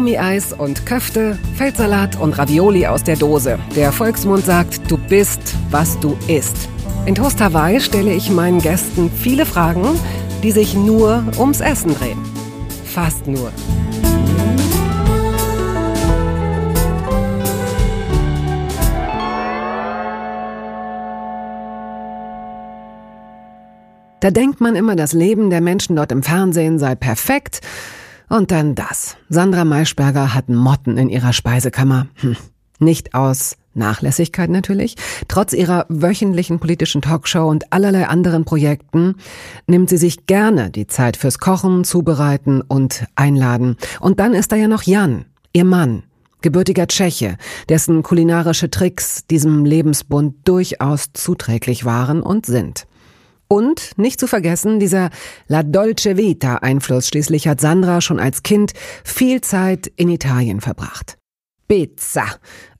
Gummieis und Köfte, Feldsalat und Ravioli aus der Dose. Der Volksmund sagt, du bist, was du isst. In Toast Hawaii stelle ich meinen Gästen viele Fragen, die sich nur ums Essen drehen. Fast nur. Da denkt man immer, das Leben der Menschen dort im Fernsehen sei perfekt. Und dann das. Sandra Maischberger hat Motten in ihrer Speisekammer. Hm. Nicht aus Nachlässigkeit natürlich. Trotz ihrer wöchentlichen politischen Talkshow und allerlei anderen Projekten nimmt sie sich gerne die Zeit fürs Kochen, Zubereiten und Einladen. Und dann ist da ja noch Jan, ihr Mann, gebürtiger Tscheche, dessen kulinarische Tricks diesem Lebensbund durchaus zuträglich waren und sind. Und nicht zu vergessen, dieser La Dolce Vita Einfluss. Schließlich hat Sandra schon als Kind viel Zeit in Italien verbracht. Pizza,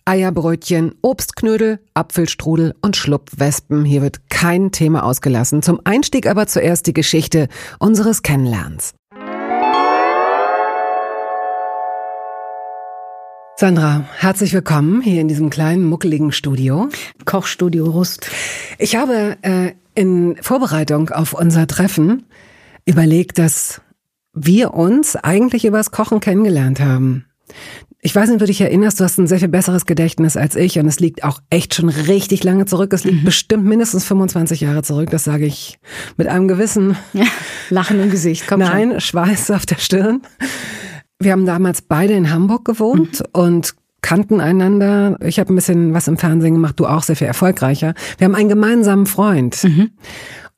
Eierbrötchen, Obstknödel, Apfelstrudel und Schlupfwespen. Hier wird kein Thema ausgelassen. Zum Einstieg aber zuerst die Geschichte unseres Kennenlernens. Sandra, herzlich willkommen hier in diesem kleinen, muckeligen Studio. Kochstudio Rust. Ich habe äh, in Vorbereitung auf unser Treffen überlegt, dass wir uns eigentlich übers Kochen kennengelernt haben. Ich weiß nicht, ob du dich erinnerst, du hast ein sehr viel besseres Gedächtnis als ich und es liegt auch echt schon richtig lange zurück. Es liegt mhm. bestimmt mindestens 25 Jahre zurück, das sage ich mit einem gewissen ja, Lachen im Gesicht. Komm Nein, schon. Schweiß auf der Stirn. Wir haben damals beide in Hamburg gewohnt mhm. und kannten einander. Ich habe ein bisschen was im Fernsehen gemacht, du auch sehr viel erfolgreicher. Wir haben einen gemeinsamen Freund. Mhm.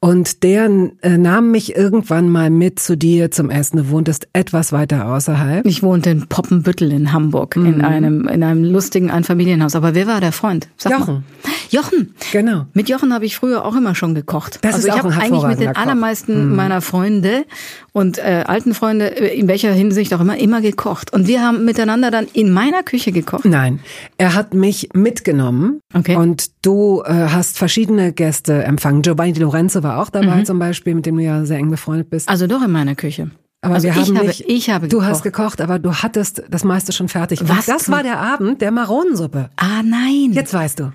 Und der äh, nahm mich irgendwann mal mit zu dir zum Essen. Du wohntest etwas weiter außerhalb. Ich wohnte in Poppenbüttel in Hamburg, mhm. in einem, in einem lustigen Einfamilienhaus. Aber wer war der Freund? Sag Jochen. Mal. Jochen. Genau. Mit Jochen habe ich früher auch immer schon gekocht. Das also ist ich habe eigentlich mit den allermeisten mhm. meiner Freunde und äh, alten Freunde, äh, in welcher Hinsicht auch immer, immer gekocht. Und wir haben miteinander dann in meiner Küche gekocht. Nein, er hat mich mitgenommen okay. und du äh, hast verschiedene Gäste empfangen. Giovanni Di Lorenzo war auch dabei mhm. zum Beispiel, mit dem du ja sehr eng befreundet bist. Also doch in meiner Küche. Aber also wir haben habe, nicht, ich habe Du gekocht. hast gekocht, aber du hattest das meiste schon fertig. Was? Und das war der Abend der Maronensuppe. Ah nein. Jetzt weißt du.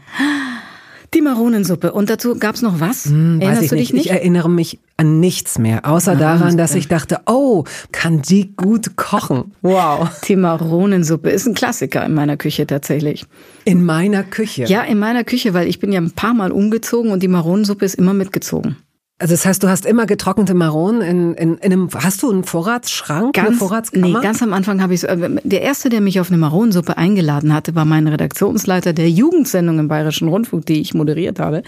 Die Maronensuppe. Und dazu gab's noch was? Hm, Erinnerst ich du dich nicht? Ich erinnere mich an nichts mehr, außer daran, dass ich dachte, oh, kann die gut kochen. Wow. Die Maronensuppe ist ein Klassiker in meiner Küche tatsächlich. In meiner Küche? Ja, in meiner Küche, weil ich bin ja ein paar Mal umgezogen und die Maronensuppe ist immer mitgezogen. Also das heißt, du hast immer getrocknete Maronen in, in, in einem, hast du einen Vorratsschrank, ganz, eine Vorratskammer? Nee, ganz am Anfang habe ich so, äh, der erste, der mich auf eine Maronensuppe eingeladen hatte, war mein Redaktionsleiter der Jugendsendung im Bayerischen Rundfunk, die ich moderiert habe.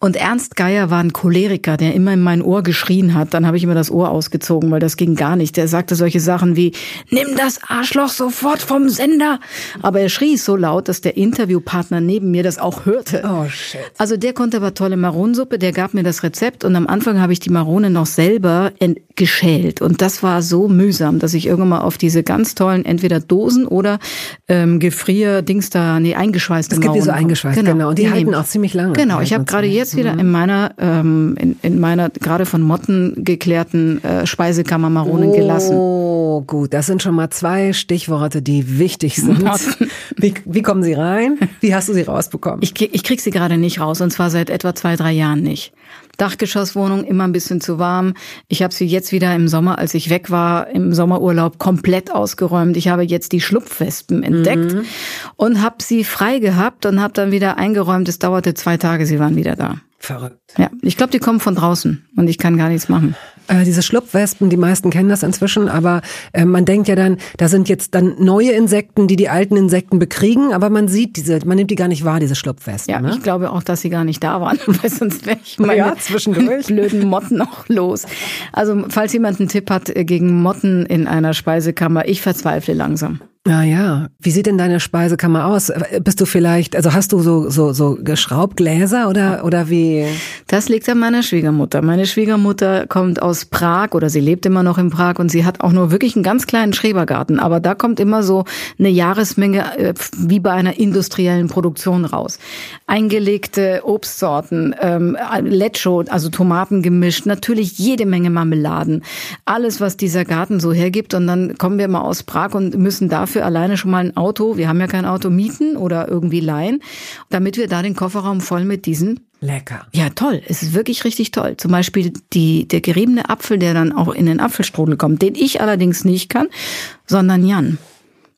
Und Ernst Geier war ein Choleriker, der immer in mein Ohr geschrien hat. Dann habe ich immer das Ohr ausgezogen, weil das ging gar nicht. Der sagte solche Sachen wie, nimm das Arschloch sofort vom Sender. Aber er schrie so laut, dass der Interviewpartner neben mir das auch hörte. Oh shit. Also der konnte aber tolle Maronensuppe, der gab mir das Rezept und am Anfang habe ich die Marone noch selber geschält. Und das war so mühsam, dass ich irgendwann mal auf diese ganz tollen, entweder Dosen oder ähm, Gefrier-Dings da, nee, eingeschweißte Es gibt die so eingeschweißt, genau. genau. Und die, die halten auch ziemlich lange. Genau, ich habe gerade jetzt wieder mhm. in meiner, ähm, in, in meiner gerade von Motten geklärten äh, Speisekammer Maronen oh, gelassen. Oh, gut. Das sind schon mal zwei Stichworte, die wichtig sind. Wie, wie kommen sie rein? Wie hast du sie rausbekommen? Ich, ich krieg sie gerade nicht raus und zwar seit etwa zwei, drei Jahren nicht. Dachgeschosswohnung immer ein bisschen zu warm. Ich habe sie jetzt wieder im Sommer, als ich weg war, im Sommerurlaub komplett ausgeräumt. Ich habe jetzt die Schlupfwespen entdeckt mhm. und habe sie frei gehabt und habe dann wieder eingeräumt. Es dauerte zwei Tage, sie waren wieder da. Verrückt. Ja, ich glaube, die kommen von draußen und ich kann gar nichts machen. Äh, diese Schlupfwespen, die meisten kennen das inzwischen, aber äh, man denkt ja dann, da sind jetzt dann neue Insekten, die die alten Insekten bekriegen, aber man sieht diese, man nimmt die gar nicht wahr, diese Schlupfwespen. Ja, ne? ich glaube auch, dass sie gar nicht da waren, weil sonst wäre ich meine ja, zwischendurch. blöden Motten auch los. Also falls jemand einen Tipp hat äh, gegen Motten in einer Speisekammer, ich verzweifle langsam. Ah ja, wie sieht denn deine Speisekammer aus? Bist du vielleicht, also hast du so so so Geschraubgläser oder oder wie? Das liegt an meiner Schwiegermutter. Meine Schwiegermutter kommt aus Prag oder sie lebt immer noch in Prag und sie hat auch nur wirklich einen ganz kleinen Schrebergarten, aber da kommt immer so eine Jahresmenge äh, wie bei einer industriellen Produktion raus. Eingelegte Obstsorten, ähm, Lecho, also Tomaten gemischt, natürlich jede Menge Marmeladen, alles was dieser Garten so hergibt und dann kommen wir mal aus Prag und müssen da dafür alleine schon mal ein Auto, wir haben ja kein Auto, mieten oder irgendwie leihen, damit wir da den Kofferraum voll mit diesen Lecker. ja, toll. Es ist wirklich richtig toll. Zum Beispiel die, der geriebene Apfel, der dann auch in den Apfelstrudel kommt, den ich allerdings nicht kann, sondern Jan.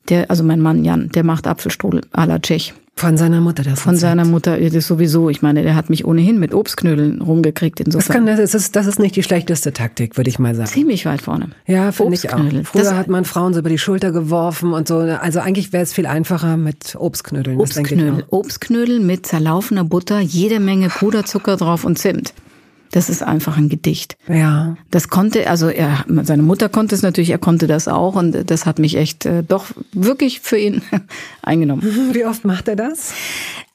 Der, also mein Mann Jan, der macht Apfelstrudel à la Tschech. Von seiner Mutter das Von seiner Mutter ist es sowieso. Ich meine, der hat mich ohnehin mit Obstknödeln rumgekriegt. Das, Insofern kann, das, ist, das ist nicht die schlechteste Taktik, würde ich mal sagen. ziemlich weit vorne. Ja, finde ich auch. Früher Das- hat man Frauen so über die Schulter geworfen und so. Also eigentlich wäre es viel einfacher mit Obstknödeln. das Obstknödel. Obstknödel mit zerlaufener Butter, jede Menge Puderzucker drauf und Zimt. Das ist einfach ein Gedicht. Ja. Das konnte, also er, seine Mutter konnte es natürlich, er konnte das auch und das hat mich echt äh, doch wirklich für ihn eingenommen. Wie oft macht er das?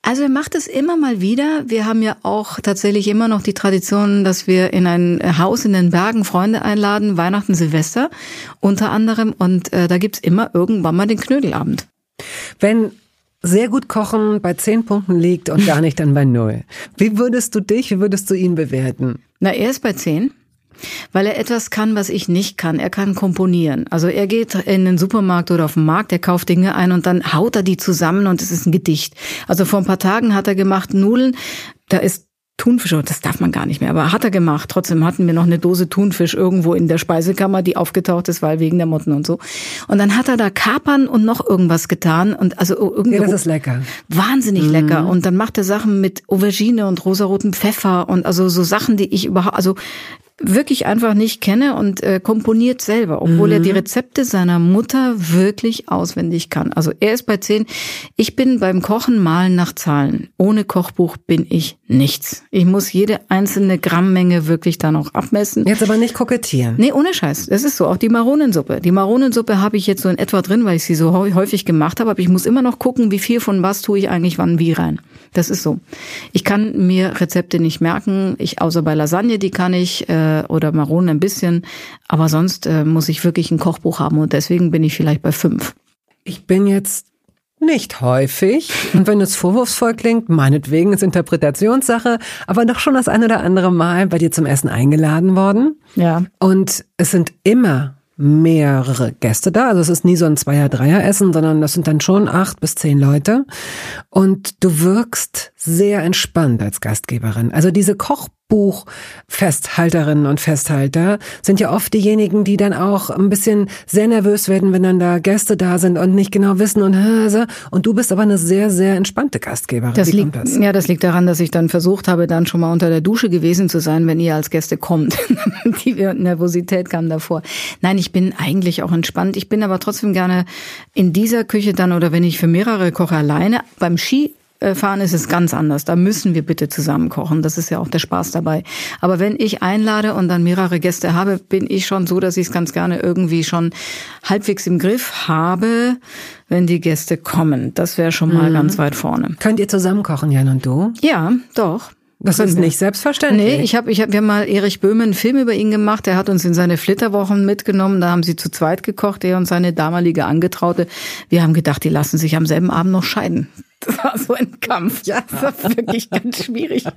Also er macht es immer mal wieder. Wir haben ja auch tatsächlich immer noch die Tradition, dass wir in ein Haus in den Bergen Freunde einladen, Weihnachten, Silvester unter anderem. Und äh, da gibt's immer irgendwann mal den Knödelabend. Wenn sehr gut kochen bei zehn Punkten liegt und gar nicht dann bei null. Wie würdest du dich, wie würdest du ihn bewerten? Na, er ist bei zehn. Weil er etwas kann, was ich nicht kann. Er kann komponieren. Also er geht in den Supermarkt oder auf den Markt, er kauft Dinge ein und dann haut er die zusammen und es ist ein Gedicht. Also vor ein paar Tagen hat er gemacht Nudeln, da ist Thunfisch, das darf man gar nicht mehr, aber hat er gemacht. Trotzdem hatten wir noch eine Dose Thunfisch irgendwo in der Speisekammer, die aufgetaucht ist, weil wegen der Motten und so. Und dann hat er da Kapern und noch irgendwas getan und also irgendwie Ja, das ist lecker. wahnsinnig lecker. Und dann macht er Sachen mit Aubergine und rosaroten Pfeffer und also so Sachen, die ich überhaupt, also wirklich einfach nicht kenne und äh, komponiert selber, obwohl er die Rezepte seiner Mutter wirklich auswendig kann. Also er ist bei zehn. Ich bin beim Kochen malen nach Zahlen. Ohne Kochbuch bin ich nichts. Ich muss jede einzelne Grammmenge wirklich dann auch abmessen. Jetzt aber nicht kokettieren. Nee, ohne Scheiß. Das ist so. Auch die Maronensuppe. Die Maronensuppe habe ich jetzt so in etwa drin, weil ich sie so häu- häufig gemacht habe. Aber ich muss immer noch gucken, wie viel von was tue ich eigentlich wann wie rein. Das ist so. Ich kann mir Rezepte nicht merken. Ich, außer bei Lasagne, die kann ich, äh, oder Maronen ein bisschen. Aber sonst äh, muss ich wirklich ein Kochbuch haben. Und deswegen bin ich vielleicht bei fünf. Ich bin jetzt nicht häufig. Und wenn es vorwurfsvoll klingt, meinetwegen ist Interpretationssache, aber doch schon das ein oder andere Mal bei dir zum Essen eingeladen worden. Ja. Und es sind immer mehrere Gäste da. Also es ist nie so ein Zweier-, Dreier-Essen, sondern das sind dann schon acht bis zehn Leute. Und du wirkst sehr entspannt als Gastgeberin. Also diese Kochbuch-Festhalterinnen und Festhalter sind ja oft diejenigen, die dann auch ein bisschen sehr nervös werden, wenn dann da Gäste da sind und nicht genau wissen und und du bist aber eine sehr, sehr entspannte Gastgeberin. Das liegt, das? ja, das liegt daran, dass ich dann versucht habe, dann schon mal unter der Dusche gewesen zu sein, wenn ihr als Gäste kommt. Die Nervosität kam davor. Nein, ich bin eigentlich auch entspannt. Ich bin aber trotzdem gerne in dieser Küche dann oder wenn ich für mehrere koche alleine. Beim Skifahren ist es ganz anders. Da müssen wir bitte zusammen kochen. Das ist ja auch der Spaß dabei. Aber wenn ich einlade und dann mehrere Gäste habe, bin ich schon so, dass ich es ganz gerne irgendwie schon halbwegs im Griff habe, wenn die Gäste kommen. Das wäre schon mal ganz weit vorne. Könnt ihr zusammen kochen, Jan und du? Ja, doch. Das ist nicht selbstverständlich. Nee, ich habe ich hab, wir haben mal Erich Böhme einen Film über ihn gemacht. Der hat uns in seine Flitterwochen mitgenommen. Da haben sie zu zweit gekocht, er und seine damalige Angetraute. Wir haben gedacht, die lassen sich am selben Abend noch scheiden. Das war so ein Kampf. Ja, das war wirklich ganz schwierig.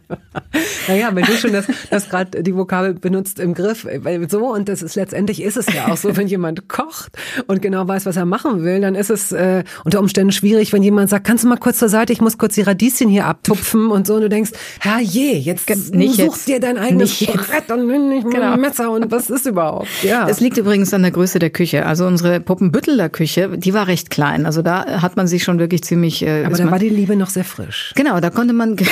Naja, wenn du schon das, das gerade die Vokabel benutzt im Griff, weil so und das ist letztendlich ist es ja auch so, wenn jemand kocht und genau weiß, was er machen will, dann ist es äh, unter Umständen schwierig, wenn jemand sagt, kannst du mal kurz zur Seite, ich muss kurz die Radieschen hier abtupfen und so und du denkst, herrje, jetzt Nicht such jetzt. dir dein eigenes. Brett und nicht Genau. ein Messer und was ist überhaupt? Ja. Das liegt übrigens an der Größe der Küche. Also unsere Poppenbütteler Küche, die war recht klein. Also da hat man sich schon wirklich ziemlich. Äh, War die Liebe noch sehr frisch. genau, da konnte man.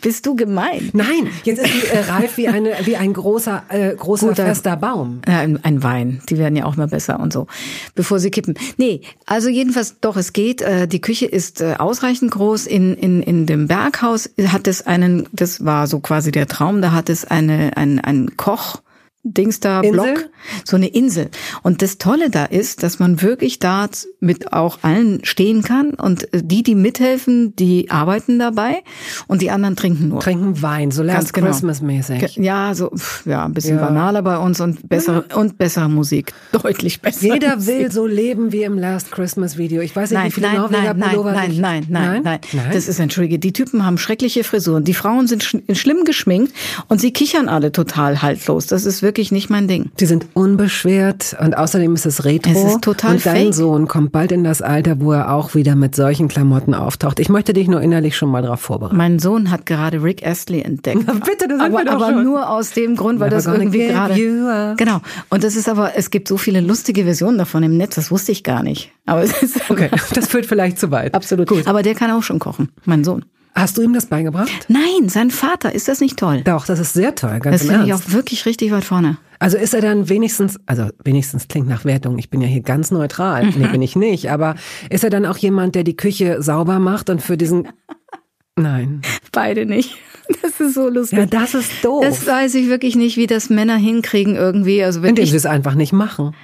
Bist du gemein? Nein, jetzt ist die äh, reif wie eine wie ein großer äh, großer Guter- fester Baum. Ja, ein, ein Wein. Die werden ja auch mal besser und so, bevor sie kippen. Nee, also jedenfalls doch, es geht. Äh, die Küche ist äh, ausreichend groß. In, in, in dem Berghaus hat es einen, das war so quasi der Traum, da hat es eine, ein, ein Koch. Dings da, Insel? Block, so eine Insel. Und das Tolle da ist, dass man wirklich da mit auch allen stehen kann und die, die mithelfen, die arbeiten dabei und die anderen trinken nur. Trinken Wein, so Last genau. Christmas mäßig. Ja, so ja, ein bisschen Ja. banaler bei uns und bessere und bessere Musik, deutlich besser. Jeder Musik. will so leben wie im Last Christmas Video. Ich weiß nicht, wie Nein, viele nein, Norweger nein, nein, Pullover nein, sich- nein, nein, nein, nein. Das ist entschuldige. Die Typen haben schreckliche Frisuren. Die Frauen sind sch schlimm geschminkt und sie kichern alle total haltlos. Das ist wirklich nicht mein Ding. Die sind unbeschwert und außerdem ist es retro. Es ist total Und dein fake. Sohn kommt bald in das Alter, wo er auch wieder mit solchen Klamotten auftaucht. Ich möchte dich nur innerlich schon mal darauf vorbereiten. Mein Sohn hat gerade Rick Astley entdeckt. Na bitte, das aber, wir doch aber schon. nur aus dem Grund, weil Never das irgendwie gerade. Genau. Und das ist aber, es gibt so viele lustige Versionen davon im Netz, das wusste ich gar nicht. Aber es ist Okay, das führt vielleicht zu weit. absolut. Gut. Aber der kann auch schon kochen, mein Sohn. Hast du ihm das beigebracht? Nein, sein Vater, ist das nicht toll? Doch, das ist sehr toll, ganz Das finde ich auch wirklich richtig weit vorne. Also ist er dann wenigstens, also wenigstens klingt nach Wertung, ich bin ja hier ganz neutral, nee, bin ich nicht, aber ist er dann auch jemand, der die Küche sauber macht und für diesen, nein. Beide nicht. Das ist so lustig. Ja, das ist doof. Das weiß ich wirklich nicht, wie das Männer hinkriegen irgendwie. Also wenn Indem ich, sie es einfach nicht machen.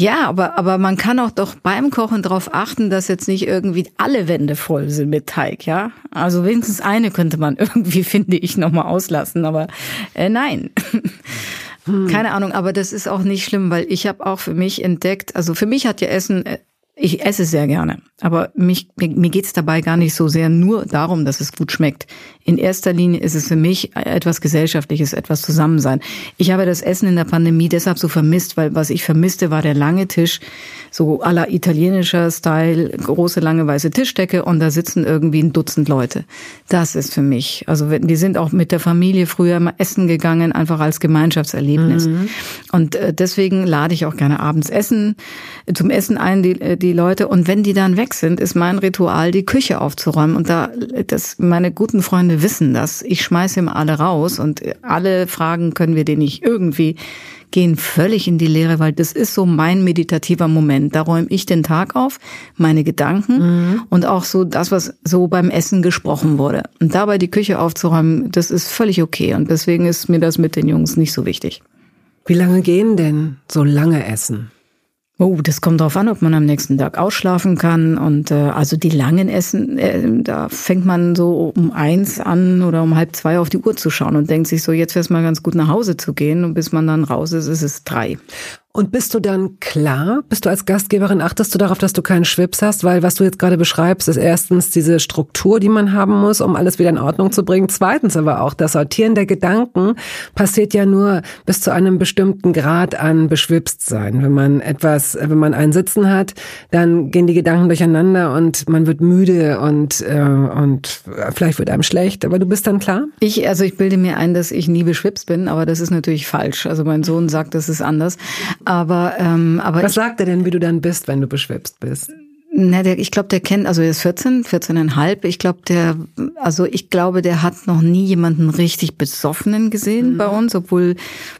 Ja, aber, aber man kann auch doch beim Kochen darauf achten, dass jetzt nicht irgendwie alle Wände voll sind mit Teig, ja? Also wenigstens eine könnte man irgendwie, finde ich, nochmal auslassen, aber äh, nein. Keine Ahnung, aber das ist auch nicht schlimm, weil ich habe auch für mich entdeckt, also für mich hat ja Essen, äh, ich esse sehr gerne, aber mich, mir, mir geht's dabei gar nicht so sehr nur darum, dass es gut schmeckt. In erster Linie ist es für mich etwas Gesellschaftliches, etwas Zusammensein. Ich habe das Essen in der Pandemie deshalb so vermisst, weil was ich vermisste, war der lange Tisch, so aller italienischer Style, große lange weiße Tischdecke und da sitzen irgendwie ein Dutzend Leute. Das ist für mich. Also wir sind auch mit der Familie früher mal essen gegangen, einfach als Gemeinschaftserlebnis. Und äh, deswegen lade ich auch gerne abends essen, zum Essen ein, die, äh, die Leute. Und wenn die dann weg sind, ist mein Ritual, die Küche aufzuräumen. Und da, das, meine guten Freunde wissen das. Ich schmeiße immer alle raus und alle Fragen können wir denen nicht irgendwie gehen völlig in die Leere, weil das ist so mein meditativer Moment. Da räume ich den Tag auf, meine Gedanken und auch so das, was so beim Essen gesprochen wurde. Und dabei die Küche aufzuräumen, das ist völlig okay. Und deswegen ist mir das mit den Jungs nicht so wichtig. Wie lange gehen denn so lange Essen? Oh, das kommt drauf an, ob man am nächsten Tag ausschlafen kann. Und äh, also die langen Essen, äh, da fängt man so um eins an oder um halb zwei auf die Uhr zu schauen und denkt sich so, jetzt wäre es mal ganz gut nach Hause zu gehen. Und bis man dann raus ist, ist es drei. Und bist du dann klar? Bist du als Gastgeberin, achtest du darauf, dass du keinen Schwips hast? Weil was du jetzt gerade beschreibst, ist erstens diese Struktur, die man haben muss, um alles wieder in Ordnung zu bringen. Zweitens aber auch das Sortieren der Gedanken passiert ja nur bis zu einem bestimmten Grad an Beschwipstsein. Wenn man etwas, wenn man einen Sitzen hat, dann gehen die Gedanken durcheinander und man wird müde und, äh, und vielleicht wird einem schlecht. Aber du bist dann klar? Ich, also ich bilde mir ein, dass ich nie beschwipst bin, aber das ist natürlich falsch. Also mein Sohn sagt, das ist anders. Aber, ähm, aber Was sagt er denn, wie du dann bist, wenn du beschwipst bist? Na, der, ich glaube, der kennt, also er ist 14, 14,5. Ich glaube, der, also ich glaube, der hat noch nie jemanden richtig besoffenen gesehen bei uns, obwohl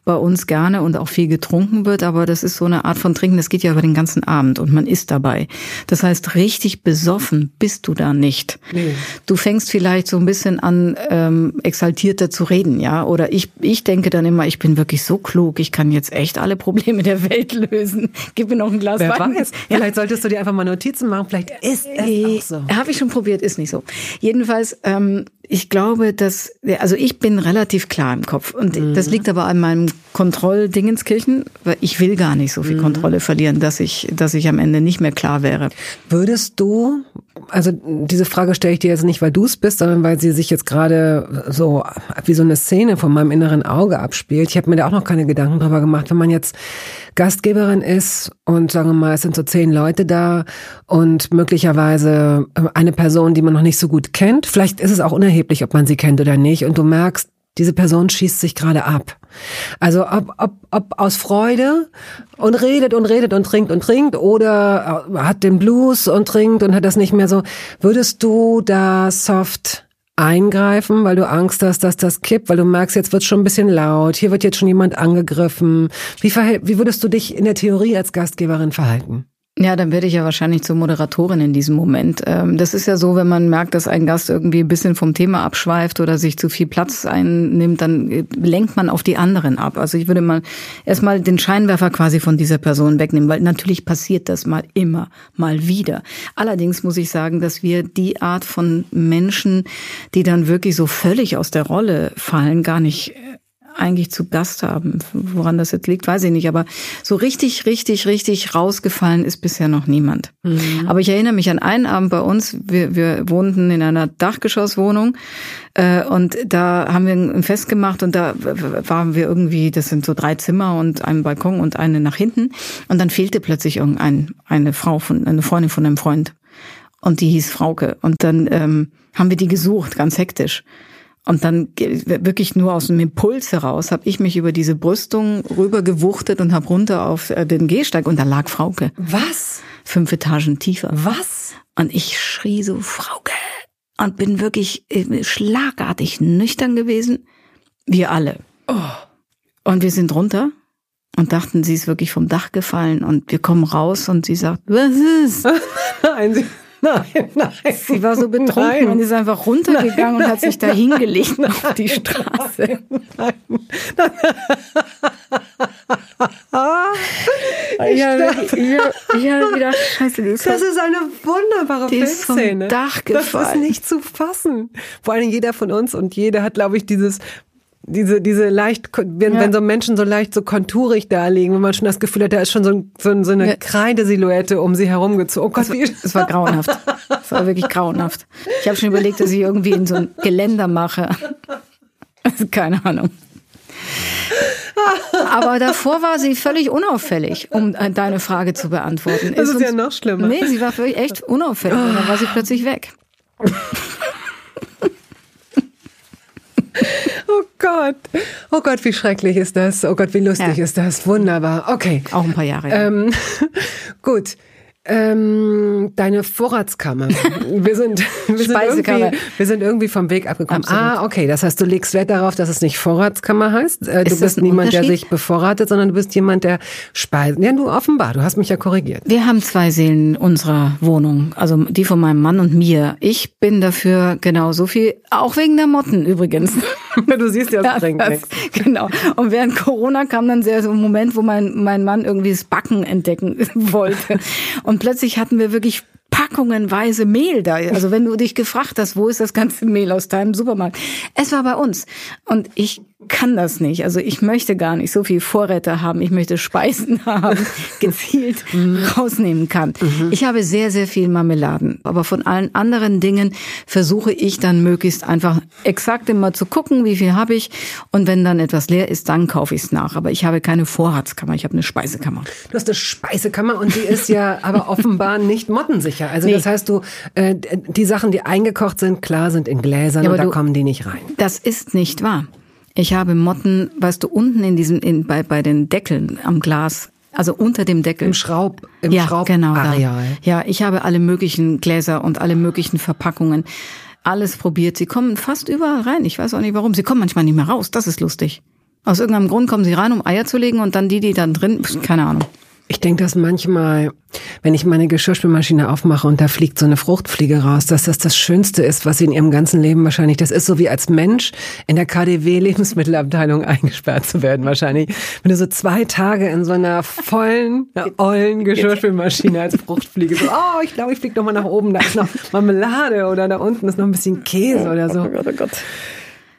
bei uns gerne und auch viel getrunken wird. Aber das ist so eine Art von Trinken, das geht ja über den ganzen Abend und man ist dabei. Das heißt, richtig besoffen bist du da nicht. Nee. Du fängst vielleicht so ein bisschen an, ähm, exaltierter zu reden, ja. Oder ich, ich denke dann immer, ich bin wirklich so klug, ich kann jetzt echt alle Probleme der Welt lösen. Gib mir noch ein Glas Wer Wein. weiß, vielleicht solltest du dir einfach mal Notizen machen, vielleicht ist es auch so. Habe ich schon probiert, ist nicht so. Jedenfalls, ähm, ich glaube, dass, also ich bin relativ klar im Kopf und Mhm. das liegt aber an meinem Kontrolldingenskirchen, weil ich will gar nicht so Mhm. viel Kontrolle verlieren, dass ich, dass ich am Ende nicht mehr klar wäre. Würdest du, also diese Frage stelle ich dir jetzt nicht, weil du es bist, sondern weil sie sich jetzt gerade so wie so eine Szene von meinem inneren Auge abspielt. Ich habe mir da auch noch keine Gedanken drüber gemacht. Wenn man jetzt Gastgeberin ist und sagen wir mal, es sind so zehn Leute da und möglicherweise eine Person, die man noch nicht so gut kennt, vielleicht ist es auch unerheblich, ob man sie kennt oder nicht, und du merkst, diese Person schießt sich gerade ab. Also ob, ob, ob aus Freude und redet und redet und trinkt und trinkt oder äh, hat den Blues und trinkt und hat das nicht mehr so. Würdest du da soft eingreifen, weil du Angst hast, dass das kippt, weil du merkst, jetzt wird schon ein bisschen laut, hier wird jetzt schon jemand angegriffen. Wie, wie würdest du dich in der Theorie als Gastgeberin verhalten? Ja, dann werde ich ja wahrscheinlich zur Moderatorin in diesem Moment. Ähm, Das ist ja so, wenn man merkt, dass ein Gast irgendwie ein bisschen vom Thema abschweift oder sich zu viel Platz einnimmt, dann äh, lenkt man auf die anderen ab. Also ich würde mal erstmal den Scheinwerfer quasi von dieser Person wegnehmen, weil natürlich passiert das mal immer, mal wieder. Allerdings muss ich sagen, dass wir die Art von Menschen, die dann wirklich so völlig aus der Rolle fallen, gar nicht äh, eigentlich zu Gast haben. Woran das jetzt liegt, weiß ich nicht. Aber so richtig, richtig, richtig rausgefallen ist bisher noch niemand. Mhm. Aber ich erinnere mich an einen Abend bei uns. Wir, wir wohnten in einer Dachgeschosswohnung äh, und da haben wir ein Fest gemacht und da waren wir irgendwie, das sind so drei Zimmer und ein Balkon und eine nach hinten. Und dann fehlte plötzlich irgendein eine Frau von eine Freundin von einem Freund und die hieß Frauke. Und dann ähm, haben wir die gesucht, ganz hektisch. Und dann wirklich nur aus dem Impuls heraus habe ich mich über diese Brüstung rübergewuchtet und habe runter auf äh, den Gehsteig und da lag Frauke. Was? Fünf Etagen tiefer. Was? Und ich schrie so, Frauke. Und bin wirklich äh, schlagartig nüchtern gewesen. Wir alle. Oh. Und wir sind runter und dachten, sie ist wirklich vom Dach gefallen. Und wir kommen raus und sie sagt, was ist? Nein, sie Nein, nein. Sie war so betrunken nein. und ist einfach runtergegangen nein. und hat sich da hingelegt auf die Straße. Nein, nein. Ich, habe, ich, ich habe gedacht, scheiße, die ist Das ist eine wunderbare die ist vom Dach gefallen. Das ist nicht zu fassen. Vor allem jeder von uns und jeder hat, glaube ich, dieses diese, diese leicht, wenn, ja. wenn so Menschen so leicht so konturig da liegen, wenn man schon das Gefühl hat, da ist schon so, so, so eine ja. Kreidesilhouette um sie herumgezogen. Oh Gott, wie es war grauenhaft. Es war wirklich grauenhaft. Ich habe schon überlegt, dass ich irgendwie in so ein Geländer mache. Keine Ahnung. Aber davor war sie völlig unauffällig, um äh, deine Frage zu beantworten. Das ist, ist ja noch schlimmer. Nee, sie war wirklich echt unauffällig und dann war sie plötzlich weg. Oh Gott. Oh Gott, wie schrecklich ist das. Oh Gott, wie lustig ja. ist das. Wunderbar. Okay. Auch ein paar Jahre. Ähm, gut. Ähm, deine Vorratskammer. Wir sind, wir sind, irgendwie, wir sind irgendwie vom Weg abgekommen. Absolut. Ah, okay. Das heißt, du legst Wert darauf, dass es nicht Vorratskammer heißt. Äh, du bist niemand, der sich bevorratet, sondern du bist jemand, der Speisen. Ja, du offenbar. Du hast mich ja korrigiert. Wir haben zwei Seelen in unserer Wohnung. Also die von meinem Mann und mir. Ich bin dafür genau so viel, auch wegen der Motten übrigens. du siehst ja, das bringt nichts. Genau. Und während Corona kam dann sehr so ein Moment, wo mein, mein Mann irgendwie das Backen entdecken wollte. Und und plötzlich hatten wir wirklich packungenweise Mehl da. Also wenn du dich gefragt hast, wo ist das ganze Mehl aus deinem Supermarkt? Es war bei uns. Und ich kann das nicht. Also ich möchte gar nicht so viel Vorräte haben. Ich möchte Speisen haben, gezielt mhm. rausnehmen kann. Mhm. Ich habe sehr, sehr viel Marmeladen. Aber von allen anderen Dingen versuche ich dann möglichst einfach exakt immer zu gucken, wie viel habe ich. Und wenn dann etwas leer ist, dann kaufe ich es nach. Aber ich habe keine Vorratskammer. Ich habe eine Speisekammer. Du hast eine Speisekammer und die ist ja aber offenbar nicht mottensicher. Also nee. das heißt, du äh, die Sachen, die eingekocht sind, klar sind in Gläsern ja, und da du, kommen die nicht rein. Das ist nicht wahr. Ich habe Motten, weißt du, unten in diesem, in, bei, bei den Deckeln am Glas, also unter dem Deckel. Im Schraub, im ja, Schraubareal. Genau, ja, ich habe alle möglichen Gläser und alle möglichen Verpackungen. Alles probiert. Sie kommen fast überall rein. Ich weiß auch nicht warum. Sie kommen manchmal nicht mehr raus. Das ist lustig. Aus irgendeinem Grund kommen sie rein, um Eier zu legen und dann die, die dann drin, keine Ahnung. Ich denke, dass manchmal, wenn ich meine Geschirrspülmaschine aufmache und da fliegt so eine Fruchtfliege raus, dass das das Schönste ist, was sie in ihrem ganzen Leben wahrscheinlich, das ist so wie als Mensch in der KDW-Lebensmittelabteilung eingesperrt zu werden wahrscheinlich. Wenn du so zwei Tage in so einer vollen, ollen Geschirrspülmaschine als Fruchtfliege so, oh, ich glaube, ich fliege noch mal nach oben, da ist noch Marmelade oder da unten ist noch ein bisschen Käse oder so. Oh Gott, oh Gott.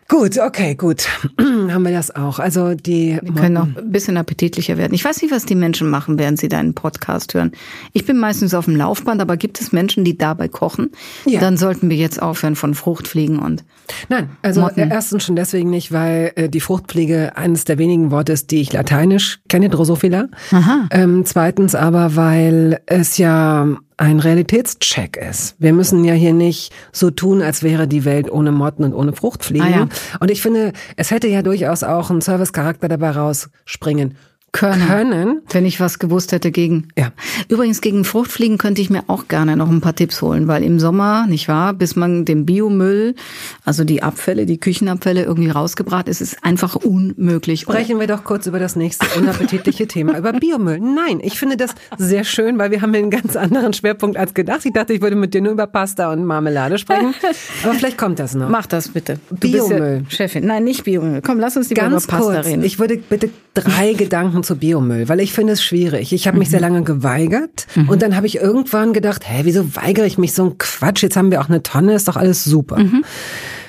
Gut, okay, gut. Haben wir das auch. Also die wir können noch ein bisschen appetitlicher werden. Ich weiß nicht, was die Menschen machen, während sie deinen Podcast hören. Ich bin meistens auf dem Laufband, aber gibt es Menschen, die dabei kochen? Ja. Dann sollten wir jetzt aufhören von Fruchtfliegen und Nein, also Motten. erstens schon deswegen nicht, weil äh, die Fruchtfliege eines der wenigen Worte ist, die ich lateinisch kenne, Drosophila. Aha. Ähm, zweitens aber, weil es ja ein Realitätscheck ist. Wir müssen ja hier nicht so tun, als wäre die Welt ohne Motten und ohne Fruchtfliegen. Ah, ja. Und ich finde, es hätte ja durchaus auch ein Servicecharakter dabei rausspringen können. können. Wenn ich was gewusst hätte gegen. Ja. Übrigens, gegen Fruchtfliegen könnte ich mir auch gerne noch ein paar Tipps holen, weil im Sommer, nicht wahr, bis man den Biomüll, also die Abfälle, die Küchenabfälle irgendwie rausgebracht ist, ist einfach unmöglich. Sprechen wir doch kurz über das nächste unappetitliche Thema, über Biomüll. Nein, ich finde das sehr schön, weil wir haben einen ganz anderen Schwerpunkt als gedacht. Ich dachte, ich würde mit dir nur über Pasta und Marmelade sprechen. Aber vielleicht kommt das noch. Mach das bitte. Du Biomüll. Ja Chefin. Nein, nicht Biomüll. Komm, lass uns ganz über Pasta kurz, reden. Ich würde bitte drei Gedanken zu Biomüll, weil ich finde es schwierig. Ich habe mich mhm. sehr lange geweigert mhm. und dann habe ich irgendwann gedacht, hä, wieso weigere ich mich so ein Quatsch? Jetzt haben wir auch eine Tonne, ist doch alles super. Mhm.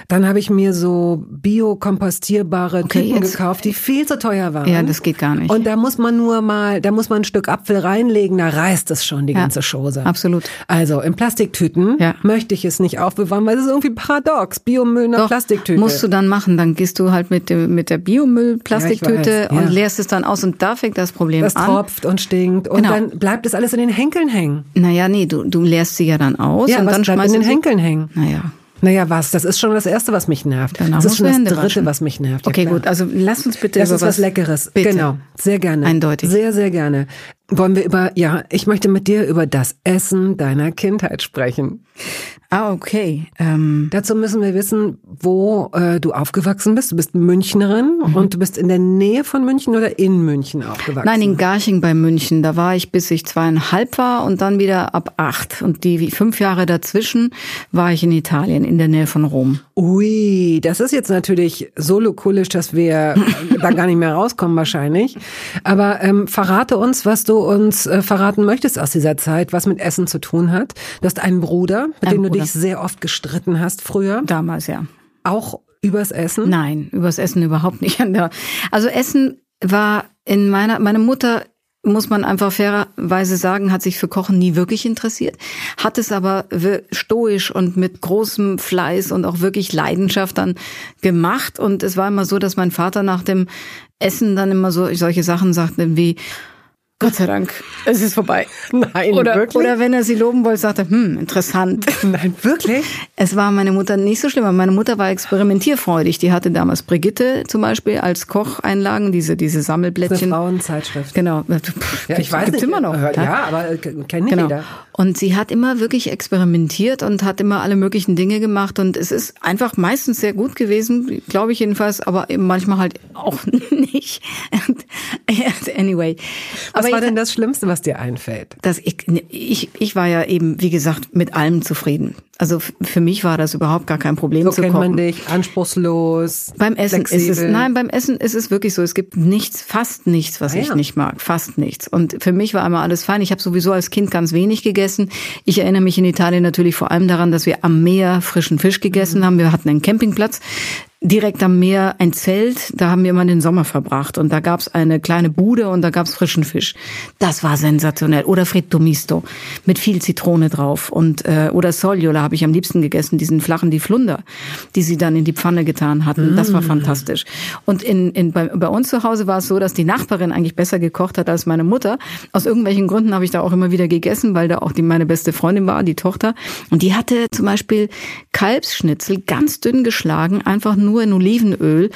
Dann habe ich mir so biokompostierbare Okay, Tüten jetzt- gekauft, die viel zu teuer waren. Ja, das geht gar nicht. Und da muss man nur mal, da muss man ein Stück Apfel reinlegen, da reißt es schon die Ja, ganze Chose. absolut. Also in Plastiktüten Ja. möchte ich es nicht aufbewahren, weil es ist irgendwie paradox. Biomüll in einer Doch, Plastiktüte. musst du dann machen. Dann gehst du halt mit, dem, mit der Biomüll-Plastiktüte Ja, und leerst es dann aus und da fängt das Problem das an. tropft und stinkt und Genau. dann bleibt es alles in den Henkeln hängen. Naja, nee, du, du leerst sie ja dann aus Ja, und dann bleibt schmeißt in den Henkeln hängen? Naja. Naja, was? Das ist schon das Erste, was mich nervt. Danach das ist schon das Hände Dritte, waschen. was mich nervt. Ja, Okay, klar. gut. Also lass uns bitte Das über ist was Leckeres. Bitte. Genau, sehr gerne. Eindeutig. Sehr, sehr gerne. Wollen wir über, ja, ich möchte mit dir über das Essen deiner Kindheit sprechen. Ah, okay. Ähm, Dazu müssen wir wissen, wo äh, du aufgewachsen bist. Du bist Münchnerin Mhm. und du bist in der Nähe von München oder in München aufgewachsen? nein, in Garching bei München. Da war ich, bis ich zweieinhalb war und dann wieder ab acht. Und die fünf Jahre dazwischen war ich in Italien, in der Nähe von Rom. Ui, das ist jetzt natürlich so lokulisch, dass wir da gar nicht mehr rauskommen wahrscheinlich. Aber ähm, verrate uns, was du uns äh, verraten möchtest aus dieser Zeit, was mit Essen zu tun hat. Du hast einen Bruder, mit Ein dem du. Dich sehr oft gestritten hast früher, Damals, ja. auch übers Essen. Nein, übers Essen überhaupt nicht. Also Essen war in meiner, meine Mutter muss man einfach fairerweise sagen, hat sich für Kochen nie wirklich interessiert, hat es aber stoisch und mit großem Fleiß und auch wirklich Leidenschaft dann gemacht. Und es war immer so, dass mein Vater nach dem Essen dann immer so solche Sachen sagte wie, Gott sei Dank, es ist vorbei. Nein, Oder, wirklich? oder wenn er sie loben wollte, sagte, hm, interessant. Nein, wirklich? Es war meine Mutter nicht so schlimm, aber meine Mutter war experimentierfreudig. Die hatte damals Brigitte zum Beispiel als Kocheinlagen, diese, diese Eine Sammelblättchen. Frauenzeitschrift. Genau. Ja, ich weiß Gibt's nicht. immer noch. äh, Ja, aber äh, kennt Genau. jeder. Und sie hat immer wirklich experimentiert und hat immer alle möglichen Dinge gemacht und es ist einfach meistens sehr gut gewesen, glaube ich jedenfalls, aber eben manchmal halt auch nicht. anyway. Was war denn das Schlimmste, was dir einfällt? dass ich, ich, ich war ja eben, wie gesagt, mit allem zufrieden. Also für mich war das überhaupt gar kein Problem So zu kennt kochen. man dich, anspruchslos. Beim Essen ist es, flexibel. nein, beim Essen ist es wirklich so. Es gibt nichts, fast nichts, was Ah, ich ja. nicht mag. Fast nichts. Und für mich war immer alles fein. Ich habe sowieso als Kind ganz wenig gegessen. Ich erinnere mich in Italien natürlich vor allem daran, dass wir am Meer frischen Fisch gegessen Mhm. haben. Wir hatten einen Campingplatz. Direkt am Meer ein Zelt, da haben wir immer den Sommer verbracht und da gab's eine kleine Bude und da gab's frischen Fisch. Das war sensationell. Oder Fritto Misto mit viel Zitrone drauf und äh, oder Sogliola habe ich am liebsten gegessen, diesen flachen die Flunder, die sie dann in die Pfanne getan hatten. Das war fantastisch. Und in, in bei, bei uns zu Hause war es so, dass die Nachbarin eigentlich besser gekocht hat als meine Mutter. Aus irgendwelchen Gründen habe ich da auch immer wieder gegessen, weil da auch die meine beste Freundin war, die Tochter. Und die hatte zum Beispiel Kalbsschnitzel ganz dünn geschlagen, einfach nur in Olivenöl,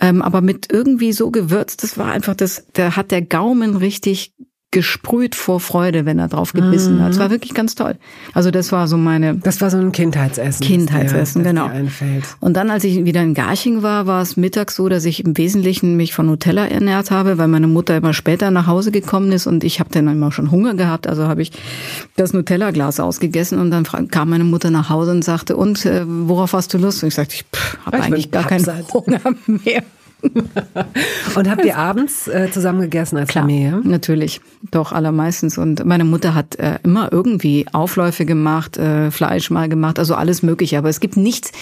ähm, aber mit irgendwie so gewürzt. Das war einfach das, da hat der Gaumen richtig gesprüht vor Freude, wenn er drauf gebissen hat. Es war wirklich ganz toll. Also das war so meine Das war so ein Kindheitsessen. Kindheitsessen, dir, genau. Und dann, als ich wieder in Garching war, war es mittags so, dass ich im Wesentlichen mich von Nutella ernährt habe, weil meine Mutter immer später nach Hause gekommen ist und ich habe dann immer schon Hunger gehabt, also habe ich das Nutella-Glas ausgegessen und dann kam meine Mutter nach Hause und sagte, und äh, worauf hast du Lust? Und ich sagte, ich habe eigentlich gar keinen. Hunger mehr. Und habt ihr abends äh, zusammen gegessen als Familie? Natürlich, doch allermeistens. Und meine Mutter hat äh, immer irgendwie Aufläufe gemacht, äh, Fleisch mal gemacht, also alles Mögliche. Aber es gibt nichts,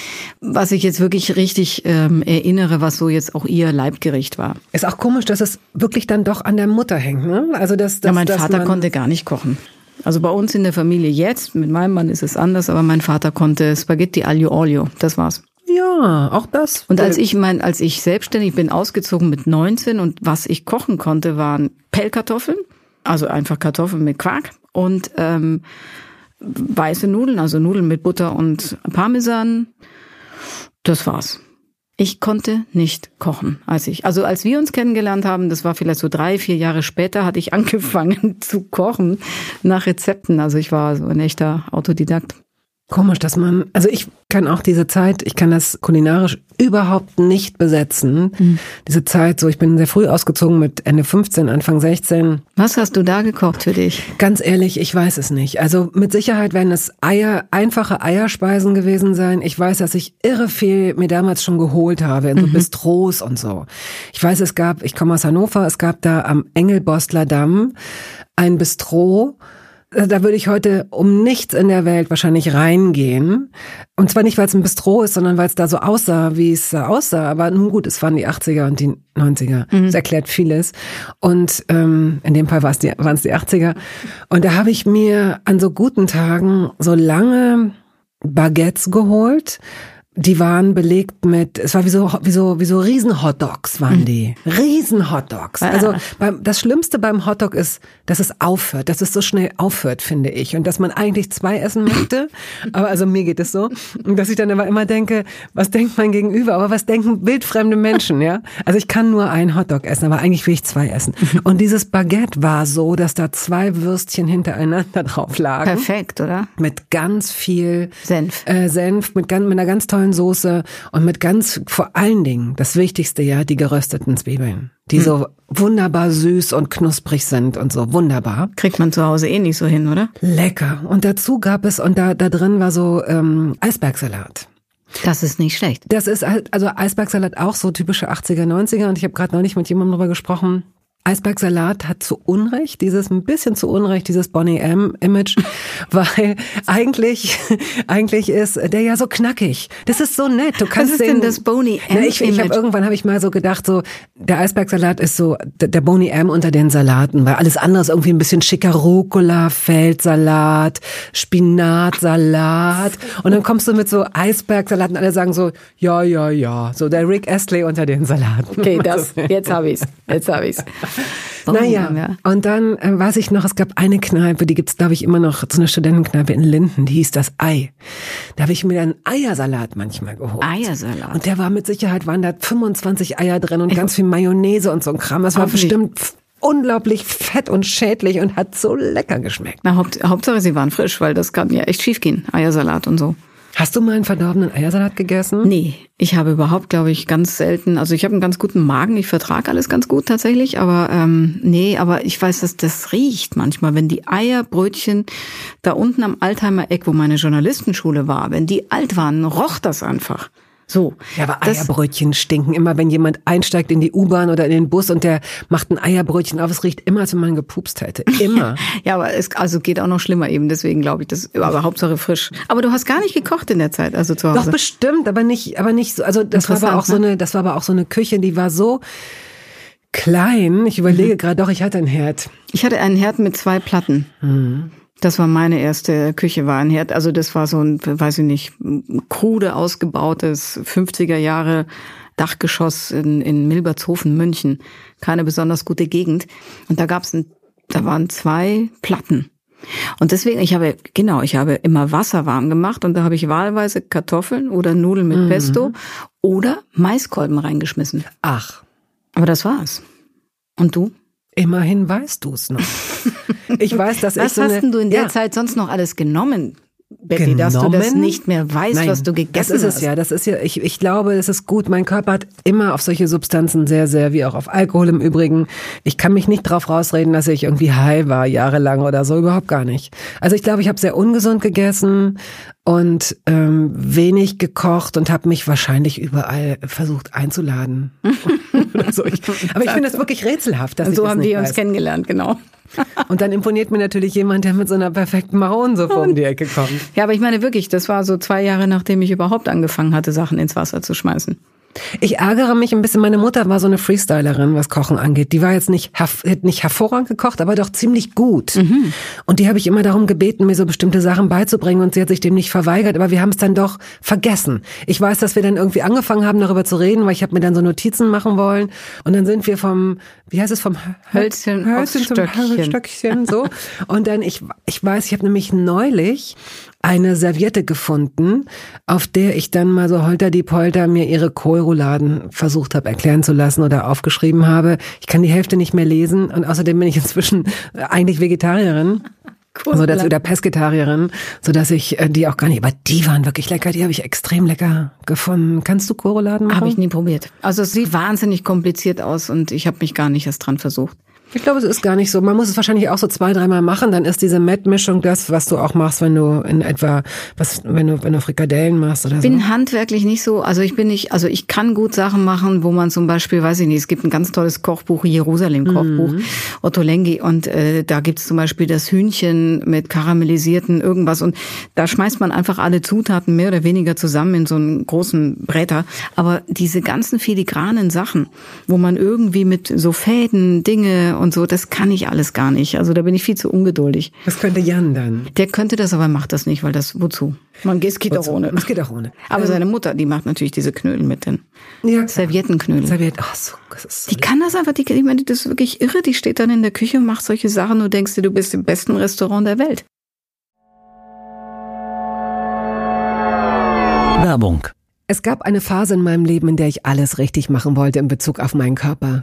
was ich jetzt wirklich richtig ähm, erinnere, was so jetzt auch ihr Leibgericht war. Ist auch komisch, dass es wirklich dann doch an der Mutter hängt, ne? Also dass, dass Ja, mein dass Vater konnte gar nicht kochen. Also bei uns in der Familie jetzt, mit meinem Mann ist es anders, aber mein Vater konnte Spaghetti aglio olio, das war's. Ja, auch das. Und als ich mein, als ich selbstständig bin, ausgezogen mit 19 und was ich kochen konnte, waren Pellkartoffeln, also einfach Kartoffeln mit Quark und ähm, weiße Nudeln, also Nudeln mit Butter und Parmesan. Das war's. Ich konnte nicht kochen, als ich, also als wir uns kennengelernt haben, das war vielleicht so drei, vier Jahre später, hatte ich angefangen zu kochen nach Rezepten. Also ich war so ein echter Autodidakt. Komisch, dass man, also ich kann auch diese Zeit, ich kann das kulinarisch überhaupt nicht besetzen. Mhm. Diese Zeit, so ich bin sehr früh ausgezogen mit Ende 15, Anfang 16. Was hast du da gekocht für dich? Ganz ehrlich, ich weiß es nicht. Also mit Sicherheit werden es Eier, einfache Eierspeisen gewesen sein. Ich weiß, dass ich irre viel mir damals schon geholt habe in so Bistros und so. Ich weiß, es gab, ich komme aus Hannover, es gab da am Engelbostler Damm ein Bistro. Da würde ich heute um nichts in der Welt wahrscheinlich reingehen. Und zwar nicht, weil es ein Bistro ist, sondern weil es da so aussah, wie es aussah. Aber nun gut, es waren die 80er und die 90er. Mhm. Das erklärt vieles. Und ähm, in dem Fall waren es die, die 80er. Und da habe ich mir an so guten Tagen so lange Baguettes geholt, die waren belegt mit, es war wie so, wie so, wie so riesen Hotdogs waren hm. die. Riesen Hotdogs. Also beim, das Schlimmste beim Hotdog ist, dass es aufhört, dass es so schnell aufhört, finde ich. Und dass man eigentlich zwei essen möchte. aber also mir geht es so. Und dass ich dann aber immer denke, was denkt mein Gegenüber? Aber was denken wildfremde Menschen, ja? Also ich kann nur einen Hotdog essen, aber eigentlich will ich zwei essen. Und dieses Baguette war so, dass da zwei Würstchen hintereinander drauf lagen. Perfekt, oder? Mit ganz viel Senf. Äh, Senf, mit, ganz, mit einer ganz tollen Soße und mit ganz, vor allen Dingen, das Wichtigste ja, die gerösteten Zwiebeln, die hm. so wunderbar süß und knusprig sind und so wunderbar. Kriegt man zu Hause eh nicht so hin, oder? Lecker. Und dazu gab es, und da, da drin war so ähm, Eisbergsalat. Das ist nicht schlecht. Das ist halt, also Eisbergsalat auch so typische 80er, 90er. Und ich habe gerade neulich mit jemandem darüber gesprochen, Eisbergsalat hat zu Unrecht, dieses ein bisschen zu Unrecht, dieses Bonnie M Image, weil eigentlich, eigentlich ist der ja so knackig. Das ist so nett. Du kannst Was ist den, denn das Boney M na, ich, ich hab, irgendwann habe ich mal so gedacht, so der Eisbergsalat ist so der, Boney M unter den Salaten, weil alles andere ist irgendwie ein bisschen schicker Rucola, Feldsalat, Spinatsalat und dann kommst du mit so Eisbergsalat und alle sagen so ja, ja, ja, so der Rick Astley unter den Salaten. Okay, das jetzt habe ich's. Jetzt habe ich's. naja, ja. und dann äh, weiß ich noch, es gab eine Kneipe, die gibt's glaube ich immer noch, so eine Studentenkneipe in Linden, die hieß das Ei. Da habe ich mir dann Eiersalat manchmal geholt. Eiersalat. Und der war mit Sicherheit, waren da 25 Eier drin und ganz viel Mayonnaise und so ein Kram. Das war bestimmt unglaublich fett und schädlich und hat so lecker geschmeckt. Na, Haupt, Hauptsache sie waren frisch, weil das kann ja echt schief gehen, Eiersalat und so. Hast du mal einen verdorbenen Eiersalat gegessen? Nee, ich habe überhaupt, glaube ich, ganz selten, also ich habe einen ganz guten Magen, ich vertrage alles ganz gut tatsächlich, aber ähm, nee, aber ich weiß, dass das riecht manchmal, wenn die Eierbrötchen da unten am Altheimer Eck, wo meine Journalistenschule war, wenn die alt waren, roch das einfach. So. Ja, aber Eierbrötchen stinken immer, wenn jemand einsteigt in die U-Bahn oder in den Bus und der macht ein Eierbrötchen auf. Es riecht immer, als wenn man gepupst hätte. Immer. ja, aber es also geht auch noch schlimmer eben. Deswegen glaube ich, das aber Hauptsache frisch. Aber du hast gar nicht gekocht in der Zeit, also zu Hause. Doch bestimmt, aber nicht, aber nicht so. Also das war aber auch ne? so eine, das war aber auch so eine Küche, die war so klein. Ich überlege mhm. gerade, doch, ich hatte einen Herd. Ich hatte einen Herd mit zwei Platten. Mhm. Das war meine erste Küche, war ein Herd. Also das war so ein, weiß ich nicht, krude ausgebautes 50er Jahre Dachgeschoss in, in Milbertshofen, München. Keine besonders gute Gegend. Und da gab's ein, da waren zwei Platten. Und deswegen, ich habe, genau, ich habe immer Wasser warm gemacht und da habe ich wahlweise Kartoffeln oder Nudeln mit mhm. Pesto oder Maiskolben reingeschmissen. Ach. Aber das war's. Und du? Immerhin weißt du es noch. Ich weiß, dass was ich so hast eine, du in der ja. Zeit sonst noch alles genommen? Betty, dass du das nicht mehr weißt, Nein, was du gegessen hast. Das ist es ja, das ist ja, ich, ich glaube, es ist gut. Mein Körper hat immer auf solche Substanzen sehr, sehr, wie auch auf Alkohol im Übrigen. Ich kann mich nicht drauf rausreden, dass ich irgendwie high war, jahrelang oder so, überhaupt gar nicht. Also ich glaube, ich habe sehr ungesund gegessen und ähm, wenig gekocht und habe mich wahrscheinlich überall versucht einzuladen. so. ich, aber ich finde das wirklich rätselhaft. Dass so ich haben wir weiß. uns kennengelernt, genau. Und dann imponiert mir natürlich jemand, der mit so einer perfekten Maronensuppe um die Ecke kommt. Ja, aber ich meine wirklich, das war so zwei Jahre, nachdem ich überhaupt angefangen hatte, Sachen ins Wasser zu schmeißen. Ich ärgere mich ein bisschen. Meine Mutter war so eine Freestylerin, was Kochen angeht. Die war jetzt nicht, nicht hervorragend gekocht, aber doch ziemlich gut. Mhm. Und die habe ich immer darum gebeten, mir so bestimmte Sachen beizubringen und sie hat sich dem nicht verweigert. Aber wir haben es dann doch vergessen. Ich weiß, dass wir dann irgendwie angefangen haben, darüber zu reden, weil ich habe mir dann so Notizen machen wollen. Und dann sind wir vom, wie heißt es, vom Hölzchen, Hölzchen zum Stöckchen. Stöckchen so. Und dann, ich, ich weiß, ich habe nämlich neulich eine Serviette gefunden, auf der ich dann mal so holter die Polter mir ihre Kohlrouladen versucht habe erklären zu lassen oder aufgeschrieben habe. Ich kann die Hälfte nicht mehr lesen und außerdem bin ich inzwischen eigentlich Vegetarierin. Cool. So dass oder Pesketarierin, so dass ich äh, die auch gar nicht, aber die waren wirklich lecker, die habe ich extrem lecker gefunden. Kannst du Kohlrouladen machen? Habe ich nie probiert. Also es sieht wahnsinnig kompliziert aus und ich habe mich gar nicht erst dran versucht. Ich glaube, es ist gar nicht so. Man muss es wahrscheinlich auch so zwei, dreimal machen. Dann ist diese Mettmischung das, was du auch machst, wenn du in etwa, was, wenn du, wenn du Frikadellen machst oder so. Ich bin handwerklich nicht so, also ich bin nicht, also ich kann gut Sachen machen, wo man zum Beispiel, weiß ich nicht, es gibt ein ganz tolles Kochbuch, Jerusalem-Kochbuch, mhm. Otto Lengi, und äh, da gibt's zum Beispiel das Hühnchen mit karamellisierten irgendwas und da schmeißt man einfach alle Zutaten mehr oder weniger zusammen in so einen großen Bräter. Aber diese ganzen filigranen Sachen, wo man irgendwie mit so Fäden, Dinge und so, das kann ich alles gar nicht. Also da bin ich viel zu ungeduldig. Das könnte Jan dann. Der könnte das, aber macht das nicht, weil das, wozu? Man, es geht wozu? auch ohne. Es geht auch ohne. Aber ähm, seine Mutter, die macht natürlich diese Knödel mit den ja, Serviettenknödel. Serviet, ach so, das ist so Die kann das einfach, die, ich meine, das ist wirklich irre. Die steht dann in der Küche und macht solche Sachen und du denkst dir, du bist im besten Restaurant der Welt. Werbung. Es gab eine Phase in meinem Leben, in der ich alles richtig machen wollte in Bezug auf meinen Körper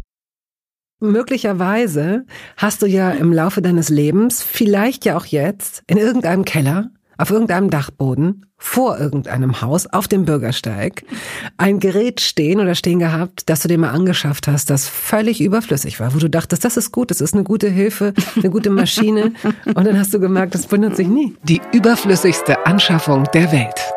Möglicherweise hast du ja im Laufe deines Lebens, vielleicht ja auch jetzt, in irgendeinem Keller, auf irgendeinem Dachboden, vor irgendeinem Haus, auf dem Bürgersteig, ein Gerät stehen oder stehen gehabt, das du dir mal angeschafft hast, das völlig überflüssig war, wo du dachtest, das ist gut, das ist eine gute Hilfe, eine gute Maschine. Und dann hast du gemerkt, das benutze ich nie. Die überflüssigste Anschaffung der Welt.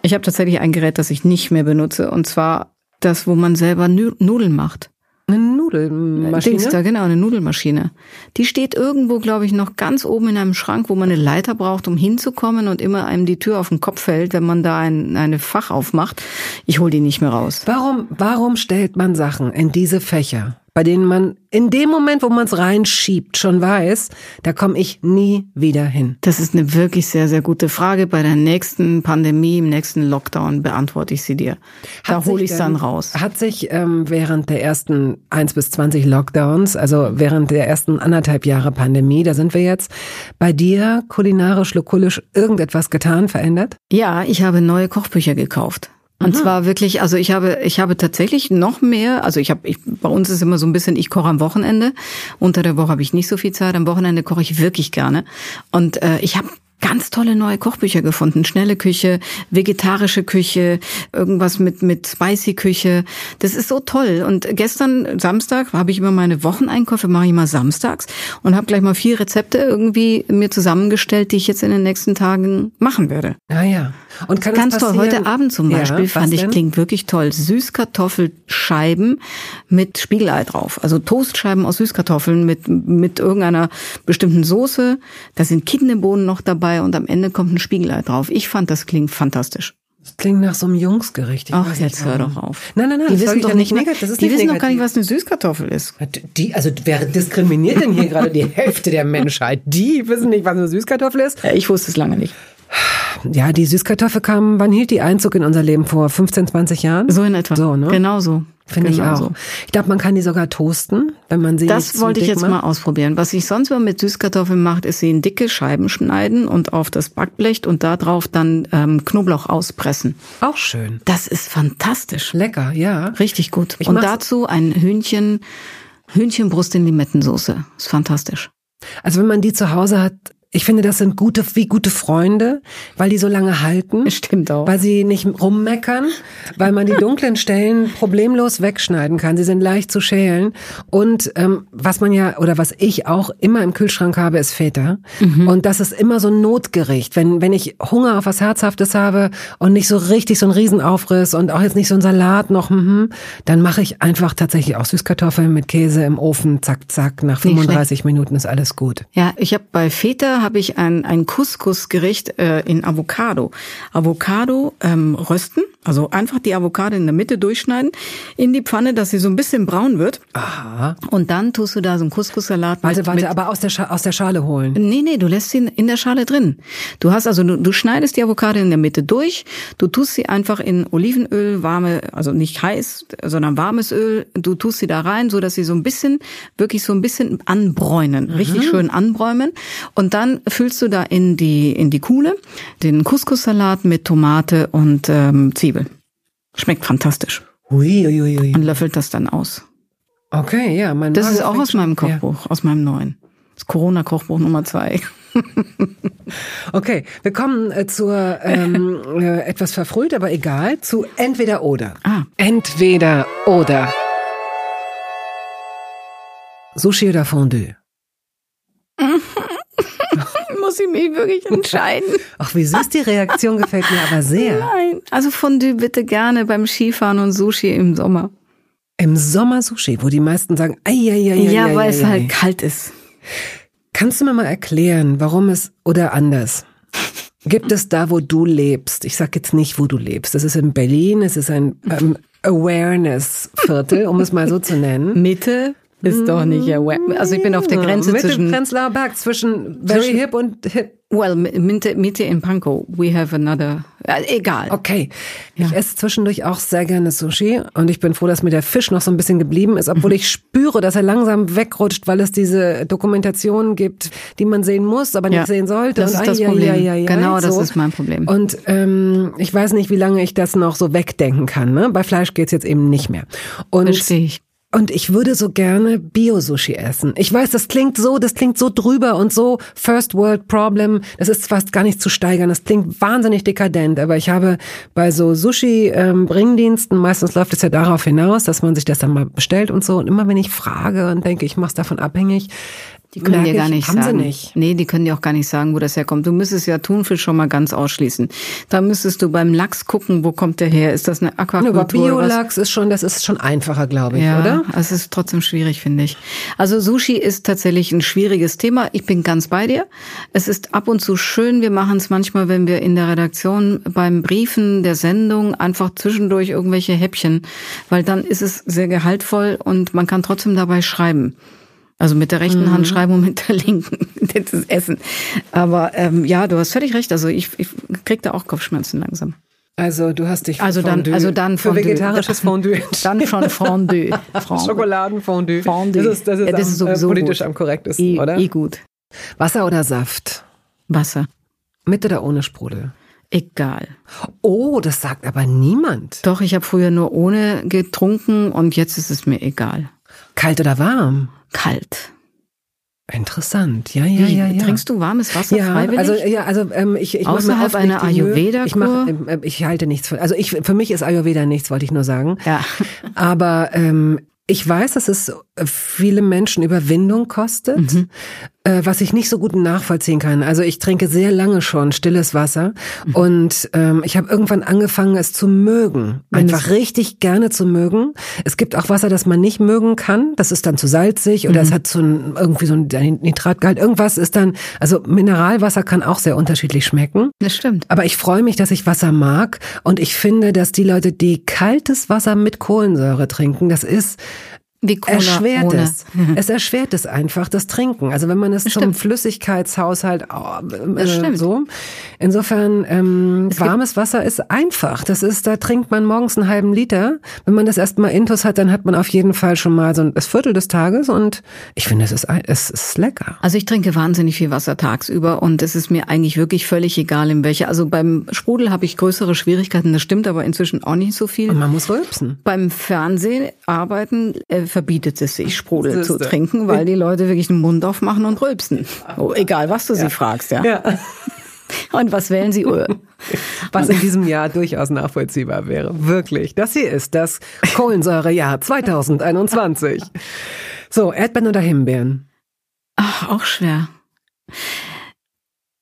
Ich habe tatsächlich ein Gerät, das ich nicht mehr benutze, und zwar das, wo man selber Nudeln macht. Eine Nudelmaschine? Dings da, genau, eine Nudelmaschine. Die steht irgendwo, glaube ich, noch ganz oben in einem Schrank, wo man eine Leiter braucht, um hinzukommen und immer einem die Tür auf den Kopf fällt, wenn man da ein eine Fach aufmacht. Ich hol die nicht mehr raus. Warum, warum stellt man Sachen in diese Fächer? Bei denen man in dem Moment, wo man es reinschiebt, schon weiß, da komme ich nie wieder hin? Das ist eine wirklich sehr, sehr gute Frage. Bei der nächsten Pandemie, im nächsten Lockdown beantworte ich sie dir. Da hole ich es dann raus. Hat sich ähm, während der ersten eins bis zwanzig Lockdowns, also während der ersten anderthalb Jahre Pandemie, da sind wir jetzt, bei dir kulinarisch, lokulisch irgendetwas getan, verändert? Ja, ich habe neue Kochbücher gekauft. Und mhm. zwar wirklich, also ich habe, ich habe tatsächlich noch mehr, also ich habe, ich, bei uns ist immer so ein bisschen, ich koche am Wochenende. Unter der Woche habe ich nicht so viel Zeit, am Wochenende koche ich wirklich gerne. Und äh, ich habe ganz tolle neue Kochbücher gefunden. Schnelle Küche, vegetarische Küche, irgendwas mit, mit spicy Küche. Das ist so toll. Und gestern, Samstag, habe ich immer meine Wocheneinkäufe, mache ich immer samstags und habe gleich mal vier Rezepte irgendwie mir zusammengestellt, die ich jetzt in den nächsten Tagen machen werde. Ah ja. Und kann Ganz toll. Heute Abend zum Beispiel ja, fand ich, denn? klingt wirklich toll. Süßkartoffelscheiben mit Spiegelei drauf. Also Toastscheiben aus Süßkartoffeln mit, mit irgendeiner bestimmten Soße. Da sind Kidneybohnen noch dabei und am Ende kommt ein Spiegelei drauf. Ich fand, das klingt fantastisch. Das klingt nach so einem Jungsgericht. Ich Ach, jetzt hör doch auf. Nein, nein, nein. Die wissen doch ja nicht, negativ. das ist die nicht wissen doch gar nicht, was eine Süßkartoffel ist. Die, also wer diskriminiert denn hier gerade die Hälfte der Menschheit? Die wissen nicht, was eine Süßkartoffel ist? Ja, ich wusste es lange nicht. Ja, die Süßkartoffel kam, wann hielt die Einzug in unser Leben vor? 15, 20 Jahren? So in etwa. So, ne? Genau so. Finde genau ich auch. So. Ich glaube, man kann die sogar toasten, wenn man sie Das wollte ich jetzt macht. mal ausprobieren. Was ich sonst immer mit Süßkartoffeln mache, ist sie in dicke Scheiben schneiden und auf das Backblech und da drauf dann ähm, Knoblauch auspressen. Auch schön. Das ist fantastisch. Lecker, ja. Richtig gut. Ich und dazu ein Hühnchen, Hühnchenbrust in Limettensoße. Ist fantastisch. Also wenn man die zu Hause hat, ich finde, das sind gute, wie gute Freunde, weil die so lange halten. Stimmt auch. Weil sie nicht rummeckern, weil man die dunklen Stellen problemlos wegschneiden kann. Sie sind leicht zu schälen. Und ähm, was man ja, oder was ich auch immer im Kühlschrank habe, ist Feta. Mhm. Und das ist immer so ein Notgericht. Wenn, wenn ich Hunger auf was Herzhaftes habe und nicht so richtig so ein Riesenaufriss und auch jetzt nicht so ein Salat noch, mhm, dann mache ich einfach tatsächlich auch Süßkartoffeln mit Käse im Ofen, zack, zack. Nach 35 Minuten ist alles gut. Ja, ich habe bei Feta habe ich ein, ein Couscous-Gericht äh, in Avocado. Avocado ähm, rösten, also einfach die Avocado in der Mitte durchschneiden, in die Pfanne, dass sie so ein bisschen braun wird. Aha. Und dann tust du da so einen Couscous-Salat. Warte, warte, aber aus der, Scha aus der Schale holen. Nee, nee, du lässt sie in der Schale drin. Du hast also, du, du schneidest die Avocado in der Mitte durch, du tust sie einfach in Olivenöl, warme, also nicht heiß, sondern warmes Öl, du tust sie da rein, so dass sie so ein bisschen, wirklich so ein bisschen anbräunen, mhm. richtig schön anbräumen. Und dann füllst du da in die, in die Kuhle den Couscous-Salat mit Tomate und ähm, Zwiebel. Schmeckt fantastisch. Ui, ui, ui. Und löffelt das dann aus. Okay, ja. Mein das Magen ist auch aus meinem Kochbuch, ja. aus meinem neuen. Das Corona-Kochbuch Nummer zwei. okay, wir kommen äh, zur ähm, äh, etwas verfrüht, aber egal, zu entweder oder. Ah. Entweder oder. Sushi oder Fondue? muss ich mich wirklich entscheiden. Ach, wie süß die Reaktion gefällt mir aber sehr. Nein, also Fondue bitte gerne beim Skifahren und Sushi im Sommer. Im Sommer Sushi, wo die meisten sagen, ei, ei, ei, ei, Ja, ei, weil ei, es ei. halt kalt ist. Kannst du mir mal erklären, warum es oder anders? Gibt es da, wo du lebst? Ich sag jetzt nicht, wo du lebst. Das ist in Berlin. Es ist ein ähm, Awareness-Viertel, um es mal so zu nennen. Mitte, ist doch nicht aware. Also ich bin auf der Grenze Mitte zwischen Prenzlauer Berg, zwischen very zwischen, hip und hip. Well, Mitte, Mitte in Pankow. We have another. Äh, egal. Okay. Ich ja. esse zwischendurch auch sehr gerne Sushi und ich bin froh, dass mir der Fisch noch so ein bisschen geblieben ist, obwohl ich spüre, dass er langsam wegrutscht, weil es diese Dokumentationen gibt, die man sehen muss, aber nicht ja. sehen sollte. Das und ist das ai, Problem. Ai, ai, genau, so. das ist mein Problem. Und ähm, ich weiß nicht, wie lange ich das noch so wegdenken kann. Ne? Bei Fleisch geht's jetzt eben nicht mehr. Und Verstehe ich. Und ich würde so gerne Bio-Sushi essen. Ich weiß, das klingt so, das klingt so drüber und so First World Problem. Das ist fast gar nicht zu steigern. Das klingt wahnsinnig dekadent. Aber ich habe bei so Sushi-Bringdiensten, meistens läuft es ja darauf hinaus, dass man sich das dann mal bestellt und so. Und immer wenn ich frage und denke, ich mache es davon abhängig, Die können Merk dir gar ich, nicht haben sagen. nicht. Nee, die können dir auch gar nicht sagen, wo das herkommt. Du müsstest ja Thunfisch schon mal ganz ausschließen. Da müsstest du beim Lachs gucken, wo kommt der her? Ist das eine Aquakultur? Aber Biolachs ist schon, das ist schon einfacher, glaube ich, ja, oder? Es ist trotzdem schwierig, finde ich. Also Sushi ist tatsächlich ein schwieriges Thema. Ich bin ganz bei dir. Es ist ab und zu schön. Wir machen es manchmal, wenn wir in der Redaktion beim Briefen der Sendung einfach zwischendurch irgendwelche Häppchen, weil dann ist es sehr gehaltvoll und man kann trotzdem dabei schreiben. Also mit der rechten Mhm. Hand schreiben und mit der linken das Essen. Aber ähm, ja, du hast völlig recht. Also ich, ich krieg da auch Kopfschmerzen langsam. Also du hast dich Also dann, also dann für vegetarisches Fondue Dann schon Fondue. Fondue. Schokoladenfondue. Fondue. Das ist, das ist, Ja, das am, ist sowieso äh, politisch gut. am korrektesten, I, oder? I gut. Wasser oder Saft? Wasser. Mit oder ohne Sprudel? Egal. Oh, das sagt aber niemand. Doch, ich habe früher nur ohne getrunken und jetzt ist es mir egal. Kalt oder warm? Kalt. Interessant. Ja, ja, ja, ja. Trinkst du warmes Wasser ja, freiwillig? also ja, also ähm, ich, ich mache Außerhalb oft einer Mühe. Ayurveda-Kur? Ich mache, ähm, äh, ich halte nichts von. Also ich, für mich ist Ayurveda nichts, wollte ich nur sagen. Ja. Aber ähm, ich weiß, dass es viele Menschen Überwindung kostet, Mhm. äh, was ich nicht so gut nachvollziehen kann. Also ich trinke sehr lange schon stilles Wasser Mhm. und ähm, ich habe irgendwann angefangen, es zu mögen, einfach richtig gerne zu mögen. Es gibt auch Wasser, das man nicht mögen kann. Das ist dann zu salzig oder es Mhm. hat so ein, irgendwie so ein Nitratgehalt. Irgendwas ist dann, also Mineralwasser kann auch sehr unterschiedlich schmecken. Das stimmt. Aber ich freue mich, dass ich Wasser mag und ich finde, dass die Leute, die kaltes Wasser mit Kohlensäure trinken, das ist Wie Cola erschwert ohne. es. Es erschwert es einfach, das Trinken. Also wenn man es zum stimmt. Flüssigkeitshaushalt oh, Das äh, stimmt. so. Insofern ähm, warmes Wasser ist einfach. Das ist, da trinkt man morgens einen halben Liter. Wenn man das erstmal intus hat, dann hat man auf jeden Fall schon mal so ein das Viertel des Tages und ich finde, es ist es ist lecker. Also ich trinke wahnsinnig viel Wasser tagsüber und es ist mir eigentlich wirklich völlig egal in welcher. Also beim Sprudel habe ich größere Schwierigkeiten, das stimmt aber inzwischen auch nicht so viel. Und man muss rülpsen. Beim Fernsehen arbeiten äh, verbietet es sich, Sprudel zu trinken, weil die Leute wirklich den Mund aufmachen und rülpsen. Oh, egal, was du sie fragst, ja. Ja. Und was wählen sie? Was in diesem Jahr durchaus nachvollziehbar wäre. Wirklich. Das hier ist das Kohlensäurejahr 2021. So, Erdbeeren oder Himbeeren? Ach, auch schwer.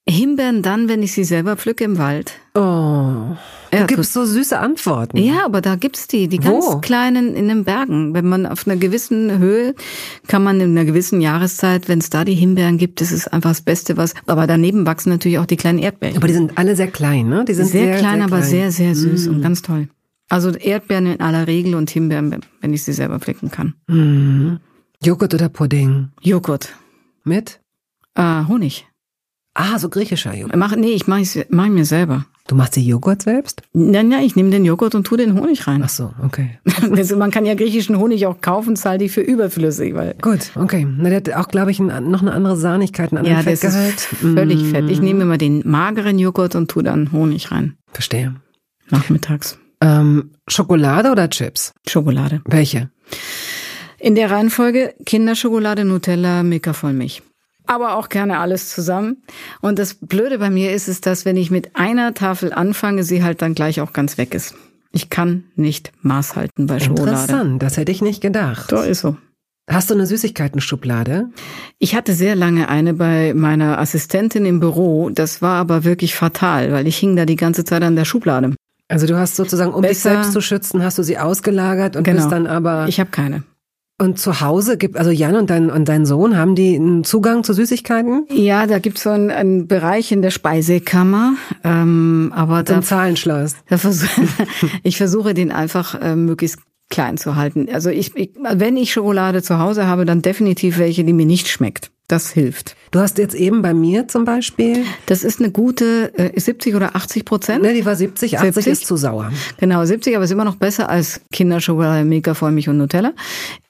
Himbeeren dann, wenn ich sie selber pflücke im Wald. Oh, Ja, du gibst so süße Antworten. Ja, aber da gibt's die, die Wo? ganz kleinen in den Bergen. Wenn man auf einer gewissen Höhe, kann man in einer gewissen Jahreszeit, wenn es da die Himbeeren gibt, das ist einfach das Beste, was. Aber daneben wachsen natürlich auch die kleinen Erdbeeren. Aber die sind alle sehr klein, ne? Die sind sehr, sehr, klein, aber klein. sehr, sehr süß und ganz toll. Also Erdbeeren in aller Regel und Himbeeren, wenn ich sie selber pflücken kann. Mhm. Joghurt oder Pudding? Joghurt, Mit? äh, Honig. Ah, so griechischer Joghurt. Mach, nee, ich mache mach ich mir selber. Du machst die Joghurt selbst? Nein, ja, ich nehme den Joghurt und tu den Honig rein. Ach so, okay. Also man kann ja griechischen Honig auch kaufen, zahl die für überflüssig, weil Gut, okay. Na, der hat auch, glaube ich, ein, noch eine andere Sahnigkeit, einen anderen ja, Fettgehalt. ist völlig fett. Ich nehme immer den mageren Joghurt und tu dann Honig rein. Verstehe. Nachmittags. Ähm, Schokolade oder Chips? Schokolade. Welche? In der Reihenfolge Kinderschokolade, Nutella, Milka Vollmilch. Aber auch gerne alles zusammen. Und das Blöde bei mir ist, ist, dass wenn ich mit einer Tafel anfange, sie halt dann gleich auch ganz weg ist. Ich kann nicht Maß halten bei Schokolade. Interessant, das hätte ich nicht gedacht. So ist so. Hast du eine Süßigkeiten-Schublade? Ich hatte sehr lange eine bei meiner Assistentin im Büro. Das war aber wirklich fatal, weil ich hing da die ganze Zeit an der Schublade. Also du hast sozusagen, um dich Besser- selbst zu schützen, hast du sie ausgelagert und Genau. bist dann aber Ich habe keine. Und zu Hause gibt also Jan und dein und dein Sohn haben die einen Zugang zu Süßigkeiten? Ja, da gibt's so einen, einen Bereich in der Speisekammer, ähm, aber da Zahlenschloss. Da versuch, ich versuche den einfach äh, möglichst klein zu halten. Also ich, ich, wenn ich Schokolade zu Hause habe, dann definitiv welche, die mir nicht schmeckt. Das hilft. Du hast jetzt eben bei mir zum Beispiel, Das ist eine gute äh, 70 oder 80 Prozent. ne, die war 70, 80 70? ist zu sauer. Genau, 70, aber ist immer noch besser als Kinderschokolade, Milka, Vollmilch und Nutella.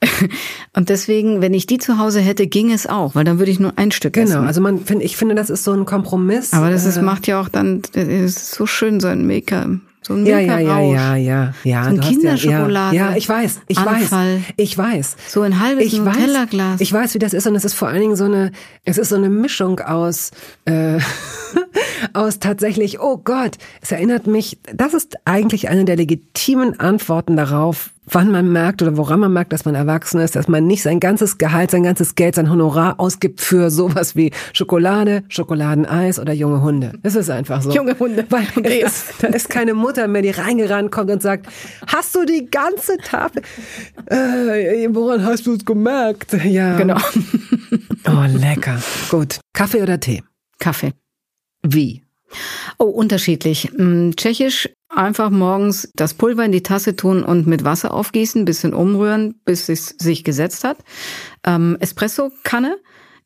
Und deswegen, wenn ich die zu Hause hätte, ging es auch, weil dann würde ich nur ein Stück Genau, essen. also man finde, ich finde, das ist so ein Kompromiss. Aber das ist, äh, macht ja auch dann, das ist so schön, so ein Milka, so ein ja, ja, ja, ja, ja, ja. So ein Kinderschokolade. Ja, ja, ich weiß, ich Anfall. weiß, ich weiß. So ein halbes Ich Nutella-Glas. ich weiß, wie das ist und es ist vor allen Dingen so eine, es ist so eine Mischung aus, äh, aus tatsächlich, oh Gott, es erinnert mich, das ist eigentlich eine der legitimen Antworten darauf, wann man merkt oder woran man merkt, dass man erwachsen ist, dass man nicht sein ganzes Gehalt, sein ganzes Geld, sein Honorar ausgibt für sowas wie Schokolade, Schokoladeneis oder junge Hunde. Es ist einfach so. Junge Hunde. Weil ist, da ist keine Mutter mehr, die reingerannt kommt und sagt, hast du die ganze Tafel, äh, woran hast du es gemerkt? Ja. Genau. Oh, lecker. Gut. Kaffee oder Tee? Kaffee. Wie? Oh, unterschiedlich. Mm, Tschechisch einfach morgens das Pulver in die Tasse tun und mit Wasser aufgießen, bisschen umrühren, bis es sich gesetzt hat. Ähm, Espresso-Kanne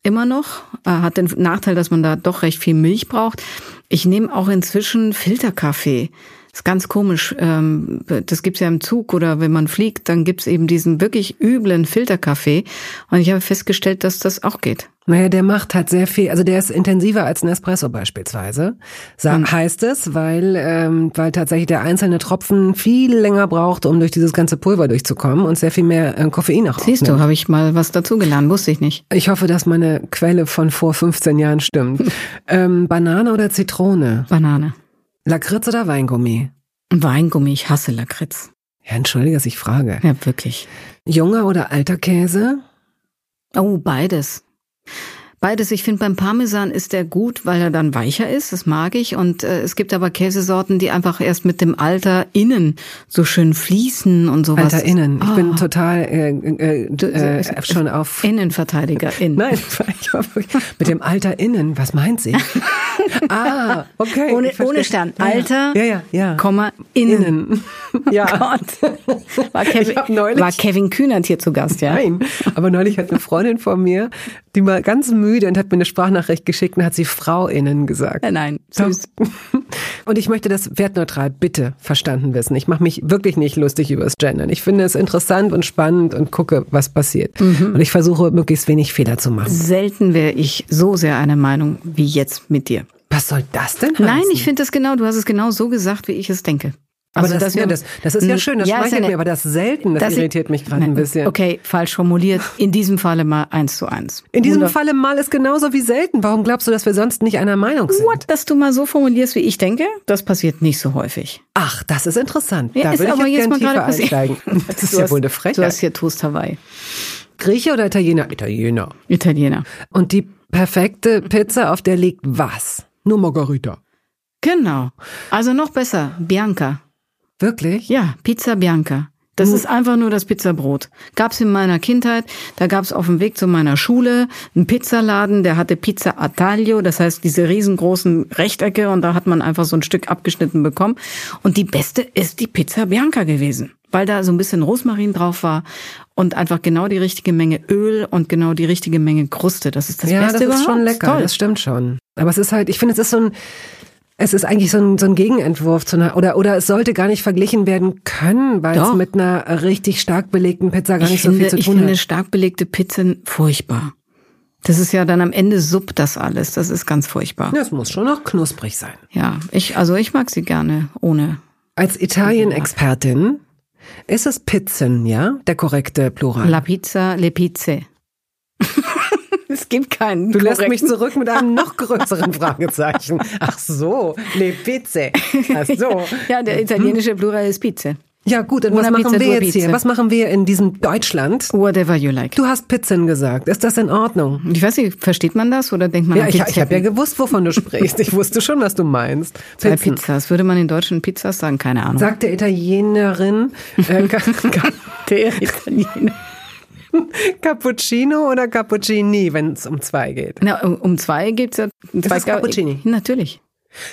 immer noch. Äh, hat den Nachteil, dass man da doch recht viel Milch braucht. Ich nehme auch inzwischen Filterkaffee. Ist ganz komisch. Ähm, das gibt's ja im Zug oder wenn man fliegt, dann gibt's eben diesen wirklich üblen Filterkaffee. Und ich habe festgestellt, dass das auch geht. Naja, der macht halt sehr viel, also der ist intensiver als ein Espresso beispielsweise, mhm. heißt es, weil, ähm, weil tatsächlich der einzelne Tropfen viel länger braucht, um durch dieses ganze Pulver durchzukommen und sehr viel mehr äh, Koffein auch Siehst aufnimmt. du, habe ich mal was dazugelernt, wusste ich nicht. Ich hoffe, dass meine Quelle von vor 15 Jahren stimmt. ähm, Banane oder Zitrone? Banane. Lakritz oder Weingummi? Weingummi, ich hasse Lakritz. Ja, entschuldige, dass ich frage. Ja, wirklich. Junger oder alter Käse? Oh, beides. Beides. Ich finde, beim Parmesan ist der gut, weil er dann weicher ist. Das mag ich. Und äh, es gibt aber Käsesorten, die einfach erst mit dem Alter innen so schön fließen und sowas. Alter innen. Ich oh. bin ah. total äh, äh, äh, schon auf Innenverteidiger in. Nein, ich war mit dem Alter innen. Was meint sie? ah, okay. Ohne, ohne Stern. Alter, ja, ja, ja. Komma, innen. innen. Ja. Gott. War Kevin, war Kevin Kühnert hier zu Gast, ja? Nein, aber neulich hat eine Freundin von mir, die mal ganz müde und hat mir eine Sprachnachricht geschickt und hat sie Frau innen gesagt. Äh, nein, süß. Und ich möchte das wertneutral bitte verstanden wissen. Ich mache mich wirklich nicht lustig über das Gendern. Ich finde es interessant und spannend und gucke, was passiert. Mhm. Und ich versuche, möglichst wenig Fehler zu machen. Selten wäre ich so sehr einer Meinung wie jetzt mit dir. Was soll das denn heißen? Nein, ich finde das genau, du hast es genau so gesagt, wie ich es denke. Also aber das, ja, das, das ist ja schön, das ja, schmeichelt mir, aber das selten, das, das irritiert mich gerade ein bisschen. Okay, falsch formuliert. In diesem Falle mal eins zu eins. In diesem Wunder Falle mal ist genauso wie selten. Warum glaubst du, dass wir sonst nicht einer Meinung sind? What? Dass du mal so formulierst, wie ich denke, das passiert nicht so häufig. Ach, das ist interessant. Ja, da ist würde aber ich jetzt, jetzt mal einsteigen. Das ist ja wohl eine Frechheit. Du hast hier Toast Hawaii. Grieche oder Italiener? Italiener. Italiener. Und die perfekte Pizza, auf der liegt was? Nur Margarita. Genau. Also noch besser, Bianca. Wirklich? Ja, Pizza Bianca. Das ist einfach nur das Pizzabrot. Gab's in meiner Kindheit, da gab's auf dem Weg zu meiner Schule einen Pizzaladen, der hatte Pizza a taglio, das heißt diese riesengroßen Rechtecke und da hat man einfach so ein Stück abgeschnitten bekommen. Und die beste ist die Pizza Bianca gewesen, weil da so ein bisschen Rosmarin drauf war und einfach genau die richtige Menge Öl und genau die richtige Menge Kruste. Das ist das ja, Beste überhaupt. Ja, das ist schon lecker, Toll. das stimmt schon. Aber es ist halt, ich finde, es ist so ein es ist eigentlich so ein, so ein Gegenentwurf zu einer, oder, oder es sollte gar nicht verglichen werden können, weil Doch. es mit einer richtig stark belegten Pizza gar ich nicht finde, so viel zu tun hat. Ich finde stark belegte Pizzen furchtbar. Das ist ja dann am Ende Sub das alles. Das ist ganz furchtbar. Das muss schon noch knusprig sein. Ja, ich, also ich mag sie gerne ohne. Als Italien-Expertin ist es Pizzen, ja? Der korrekte Plural. La Pizza, le Pizze. Es gibt keinen. Du lässt mich zurück mit einem noch größeren Fragezeichen. Ach so, le pizze. Ach so. ja, der italienische Plural ist Pizza. Ja gut, und was machen wir jetzt Pizza. hier? Was machen wir in diesem Deutschland? Whatever you like. Du hast Pizzen gesagt. Ist das in Ordnung? Ich weiß nicht, versteht man das oder denkt man Ja, ich, ich habe ja gewusst, wovon du sprichst. Ich wusste schon, was du meinst. Zwei Pizzas. Würde man in Deutschen Pizzas sagen? Keine Ahnung. Sagt der Italienerin. Äh, der Italiener. Cappuccino oder Cappuccini, wenn es um zwei geht? Na, um, um zwei geht's ja. Zwei Cappuccini. Natürlich.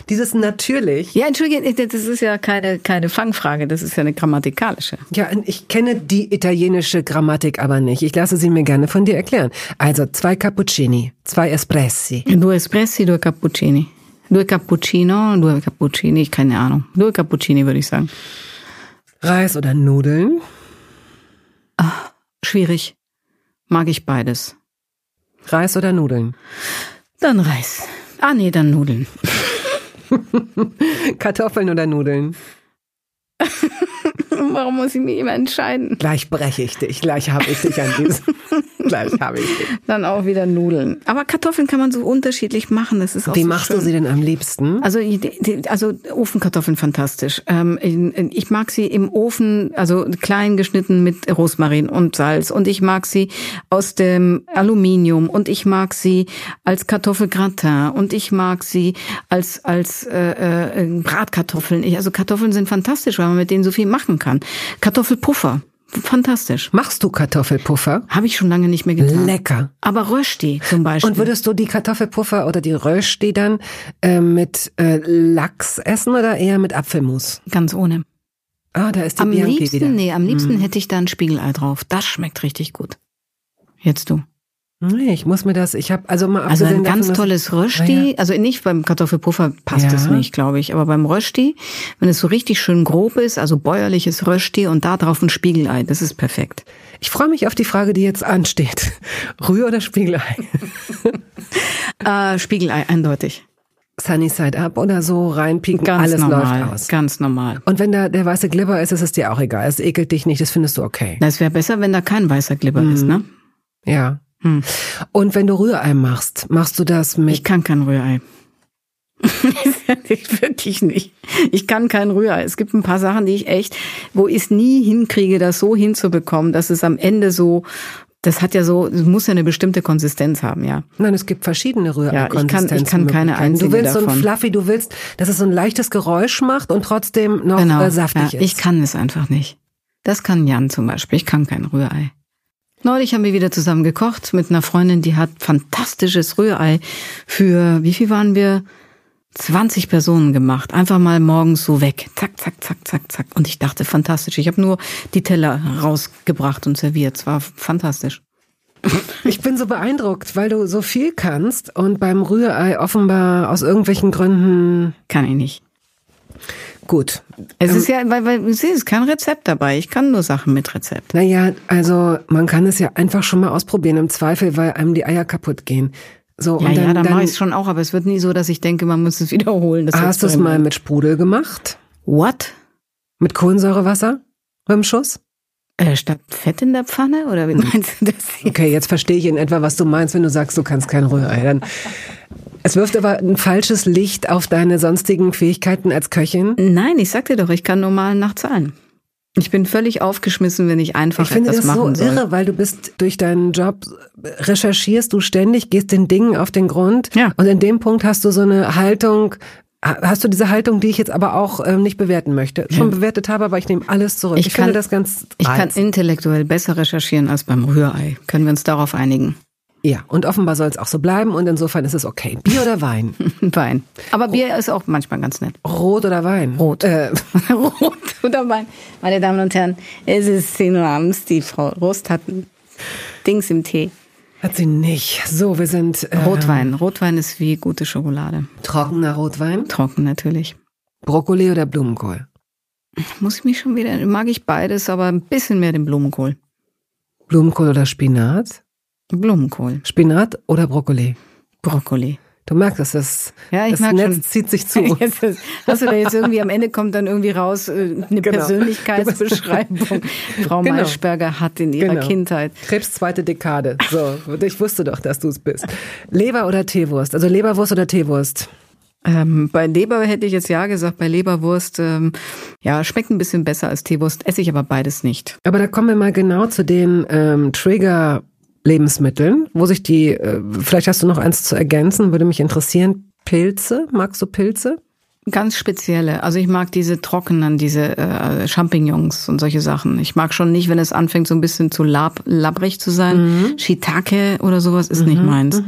Dieses natürlich. Ja, entschuldige, das ist ja keine, keine Fangfrage, das ist ja eine grammatikalische. Ja, ich kenne die italienische Grammatik aber nicht. Ich lasse sie mir gerne von dir erklären. Also zwei Cappuccini, zwei Espressi. Due Espressi, due Cappuccini. Due Cappuccino, due Cappuccini, keine Ahnung. Due Cappuccini würde ich sagen. Reis oder Nudeln? Ach. Schwierig. Mag ich beides. Reis oder Nudeln? Dann Reis. Ah nee, dann Nudeln. Warum muss ich mich immer entscheiden? Gleich breche ich dich, gleich habe ich dich an diesem. gleich habe ich dich. Dann auch wieder Nudeln. Aber Kartoffeln kann man so unterschiedlich machen. Das ist auch Wie so machst schön. du sie denn am liebsten? Also, also Ofenkartoffeln fantastisch. Ähm, ich mag sie im Ofen, also klein geschnitten mit Rosmarin und Salz. Und ich mag sie aus dem Aluminium. Und ich mag sie als Kartoffelgratin. Und ich mag sie als als äh, äh, Bratkartoffeln. Ich, also Kartoffeln sind fantastisch, weil man mit denen so viel machen kann. Kartoffelpuffer, fantastisch. Machst du Kartoffelpuffer? Habe ich schon lange nicht mehr getan. Lecker. Aber Rösti zum Beispiel. Und würdest du die Kartoffelpuffer oder die Rösti dann äh, mit äh, Lachs essen oder eher mit Apfelmus? ganz ohne. Ah, da ist die Am Bianchi liebsten, wieder. nee, am liebsten hätte ich da ein Spiegelei drauf. Das schmeckt richtig gut. Jetzt du. Nee, ich muss mir das, ich habe also mal Also ein ganz davon, tolles Rösti, Ja. also nicht beim Kartoffelpuffer passt Ja. es nicht, glaube ich, aber beim Rösti, wenn es so richtig schön grob ist, also bäuerliches Rösti und da drauf ein Spiegelei, das ist perfekt. Ich freue mich auf die Frage, die jetzt ansteht. Rühr- oder Spiegelei? Äh, Spiegelei, eindeutig. Sunny Side Up oder so reinpieken, Ganz alles normal, läuft aus. ganz normal. Und wenn da der weiße Glibber ist, ist es dir auch egal. Es ekelt dich nicht, das findest du okay. Es wäre besser, wenn da kein weißer Glibber ist, ne? Ja. Hm. Und wenn du Rührei machst, machst du das mit Ich kann kein Rührei. ich wirklich nicht. Ich kann kein Rührei. Es gibt ein paar Sachen, die ich echt, wo ich es nie hinkriege, das so hinzubekommen, dass es am Ende so, das hat ja so, muss ja eine bestimmte Konsistenz haben, ja. Nein, es gibt verschiedene Rührei Ja, ich kann- ich kann keine einzige Du willst so ein davon. Fluffy, du willst, dass es so ein leichtes Geräusch macht und trotzdem noch Genau. äh, saftig ja, ist. Ich kann es einfach nicht. Das kann Jan zum Beispiel. Ich kann kein Rührei. Neulich haben wir wieder zusammen gekocht mit einer Freundin, die hat fantastisches Rührei für, wie viel waren wir? 20 Personen gemacht. Einfach mal morgens so weg. Zack, zack, zack, zack, zack. Und ich dachte, fantastisch. Ich habe nur die Teller rausgebracht und serviert. Es war fantastisch. Ich bin so beeindruckt, weil du so viel kannst und beim Rührei offenbar aus irgendwelchen Gründen Kann ich nicht. Gut. Es Ähm, ist ja, weil, weil es ist kein Rezept dabei. Ich kann nur Sachen mit Rezept. Naja, also man kann es ja einfach schon mal ausprobieren im Zweifel, weil einem die Eier kaputt gehen. So, Ja, und dann, ja, dann, dann mache ich es schon auch, aber es wird nie so, dass ich denke, man muss es wiederholen. Das hast du es mal mit Sprudel gemacht? What? Mit Kohlensäurewasser? Beim Schuss? Äh, statt Fett in der Pfanne? Oder wie meinst du das? Okay, jetzt verstehe ich in etwa, was du meinst, wenn du sagst, du kannst kein Rührei. Dann, es wirft aber ein falsches Licht auf deine sonstigen Fähigkeiten als Köchin. Nein, ich sag dir doch, ich kann normal nach Zahlen. Ich bin völlig aufgeschmissen, wenn ich einfach Ich finde etwas das so machen soll. irre, weil du bist durch deinen Job, recherchierst du ständig, gehst den Dingen auf den Grund. Ja. Und in dem Punkt hast du so eine Haltung, hast du diese Haltung, die ich jetzt aber auch ähm, nicht bewerten möchte. Schon bewertet habe, aber ich nehme alles zurück. Ich, Ich kann- finde das ganz Ich kann reizend. intellektuell besser recherchieren als beim Rührei. Können wir uns darauf einigen? Ja, und offenbar soll es auch so bleiben und insofern ist es okay. Bier oder Wein? Wein. Aber Bier ist auch manchmal ganz nett. Rot oder Wein? Rot. Äh, Rot oder Wein. Meine Damen und Herren, es ist 10 Uhr abends. Die Frau Rost hat Dings im Tee. Hat sie nicht. So, wir sind äh, Rotwein. Rotwein ist wie gute Schokolade. trockener Rotwein. Trocken natürlich. Brokkoli oder Blumenkohl? Muss ich mich schon wieder, mag ich beides, aber ein bisschen mehr den Blumenkohl. Blumenkohl oder Spinat? Blumenkohl. Spinat oder Brokkoli? Brokkoli. Du merkst, dass das, Ja, ich das mag Netz schon. zieht sich zu. Jetzt ist, hast du da jetzt irgendwie am Ende kommt dann irgendwie raus äh, eine Genau. Persönlichkeitsbeschreibung. Frau Genau. Maischberger hat in ihrer Genau. Kindheit. Krebs zweite Dekade. So, ich wusste doch, dass du es bist. Leber oder Teewurst? Also Leberwurst oder Teewurst? Ähm, bei Leber hätte ich jetzt ja gesagt, bei Leberwurst, ähm, ja, schmeckt ein bisschen besser als Teewurst, esse ich aber beides nicht. Aber da kommen wir mal genau zu den ähm, Trigger-Lebensmitteln, wo sich die, äh, vielleicht hast du noch eins zu ergänzen, würde mich interessieren. Pilze, magst du Pilze? Ganz spezielle. Also ich mag diese trockenen, diese äh, Champignons und solche Sachen. Ich mag schon nicht, wenn es anfängt so ein bisschen zu lab, labbrig zu sein. Shiitake oder sowas ist nicht meins.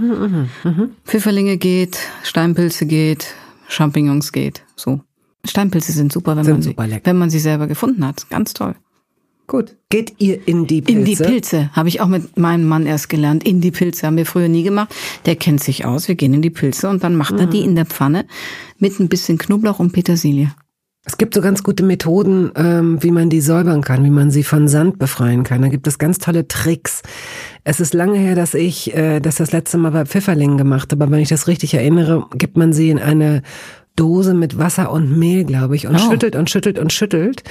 Pfifferlinge geht, Steinpilze geht, Champignons geht. So. Steinpilze sind super, wenn Sind man sie, super lecker. wenn man sie selber gefunden hat. Ganz toll. Gut. Geht ihr in die Pilze? In die Pilze habe ich auch mit meinem Mann erst gelernt. In die Pilze haben wir früher nie gemacht. Der kennt sich aus. Wir gehen in die Pilze und dann macht er die in der Pfanne mit ein bisschen Knoblauch und Petersilie. Es gibt so ganz gute Methoden, ähm, wie man die säubern kann, wie man sie von Sand befreien kann. Da gibt es ganz tolle Tricks. Es ist lange her, dass ich äh, das das letzte Mal bei Pfifferlingen gemacht habe, aber wenn ich das richtig erinnere, gibt man sie in eine Dose mit Wasser und Mehl, glaube ich, und Oh. schüttelt und schüttelt und schüttelt.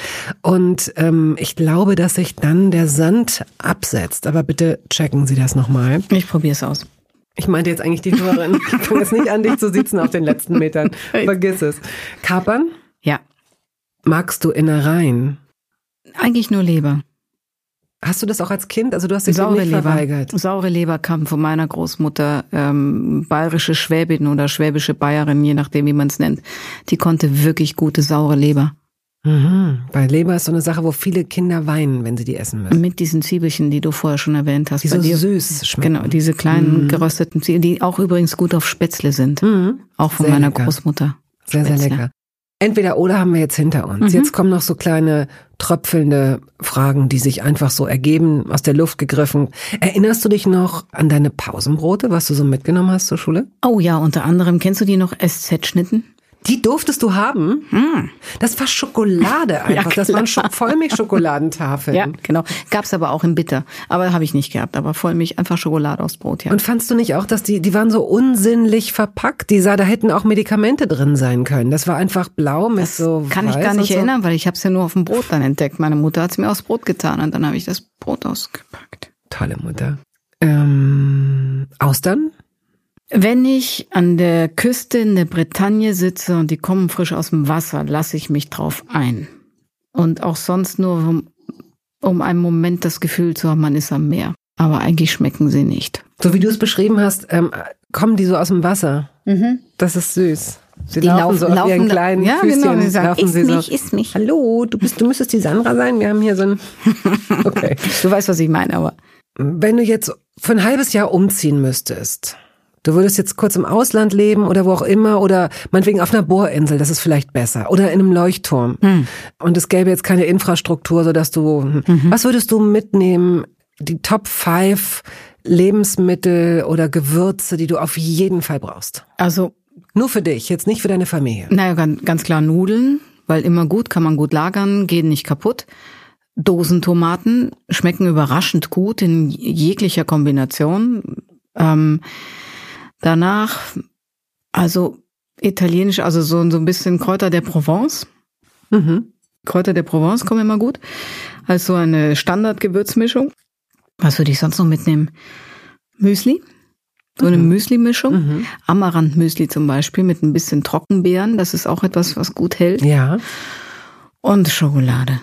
Und ähm, ich glaube, dass sich dann der Sand absetzt. Aber bitte checken Sie das nochmal. Ich probiere es aus. Ich meinte jetzt eigentlich die Hörerin. Ich fange jetzt nicht an, dich zu sitzen auf den letzten Metern. Vergiss es. Kapern? Ja, Magst du Innereien? eigentlich nur Leber. Hast du das auch als Kind? Also du hast dich Saure nicht Leber. verweigert. Saure Leber kam von meiner Großmutter, ähm, bayerische Schwäbin oder schwäbische Bayerin, je nachdem, wie man es nennt. Die konnte wirklich gute saure Leber. Mhm. Bei Leber ist so eine Sache, wo viele Kinder weinen, wenn sie die essen müssen. Mit diesen Zwiebelchen, die du vorher schon erwähnt hast. Die so dir. süß schmecken. Genau, diese kleinen gerösteten Zwiebeln, die auch übrigens gut auf Spätzle sind. Mhm. Auch von Sehr meiner lecker. Großmutter. Sehr, sehr Spätzle. lecker. Entweder oder haben wir jetzt hinter uns. Mhm. Jetzt kommen noch so kleine tröpfelnde Fragen, die sich einfach so ergeben, aus der Luft gegriffen. Erinnerst du dich noch an deine Pausenbrote, was du so mitgenommen hast zur Schule? Oh ja, unter anderem, kennst du die noch SZ-Schnitten? Die durftest du haben? Das war Schokolade einfach. das waren Scho Vollmilchschokoladentafeln. Ja, genau. Gab's aber auch in Bitter. Aber habe ich nicht gehabt. Aber Vollmilch, einfach Schokolade aufs Brot, ja. Und fandst du nicht auch, dass die, die waren so unsinnlich verpackt? Die sah, da hätten auch Medikamente drin sein können. Das war einfach blau mit so Kann ich gar nicht so. erinnern, weil ich habe es ja nur auf dem Brot dann entdeckt. Meine Mutter hat's mir aufs Brot getan und dann habe ich das Brot ausgepackt. Tolle Mutter. Ähm, Austern? Wenn ich an der Küste in der Bretagne sitze und die kommen frisch aus dem Wasser, lasse ich mich drauf ein. Und auch sonst nur, um, um einen Moment das Gefühl zu haben, man ist am Meer. Aber eigentlich schmecken sie nicht. So wie du es beschrieben hast, ähm, kommen die so aus dem Wasser. Das ist süß. Sie Die laufen, so laufen- auf ihren laufen- kleinen ja, Füßchen. genau, die sagen, laufen "Iss sie mich, so. iss mich." Hallo, du bist, du müsstest die Sandra sein. Wir haben hier so ein. Okay. Du weißt, was ich meine, aber Wenn du jetzt für ein halbes Jahr umziehen müsstest, du würdest jetzt kurz im Ausland leben oder wo auch immer oder meinetwegen auf einer Bohrinsel, das ist vielleicht besser oder in einem Leuchtturm und es gäbe jetzt keine Infrastruktur, sodass du, was würdest du mitnehmen, die Top 5 Lebensmittel oder Gewürze, die du auf jeden Fall brauchst? also Nur für dich, jetzt nicht für deine Familie. Naja, ganz, ganz klar Nudeln, weil immer gut, kann man gut lagern, gehen nicht kaputt. Dosentomaten schmecken überraschend gut in jeglicher Kombination. Ähm, danach, also italienisch, also so, so ein bisschen Kräuter der Provence. Mhm. Kräuter der Provence kommen immer gut. Als so eine Standardgewürzmischung. Was würde ich sonst noch mitnehmen? Müsli. So eine Müsli-Mischung. Mhm. Amaranth-Müsli zum Beispiel mit ein bisschen Trockenbeeren. Das ist auch etwas, was gut hält. Ja, Und Schokolade.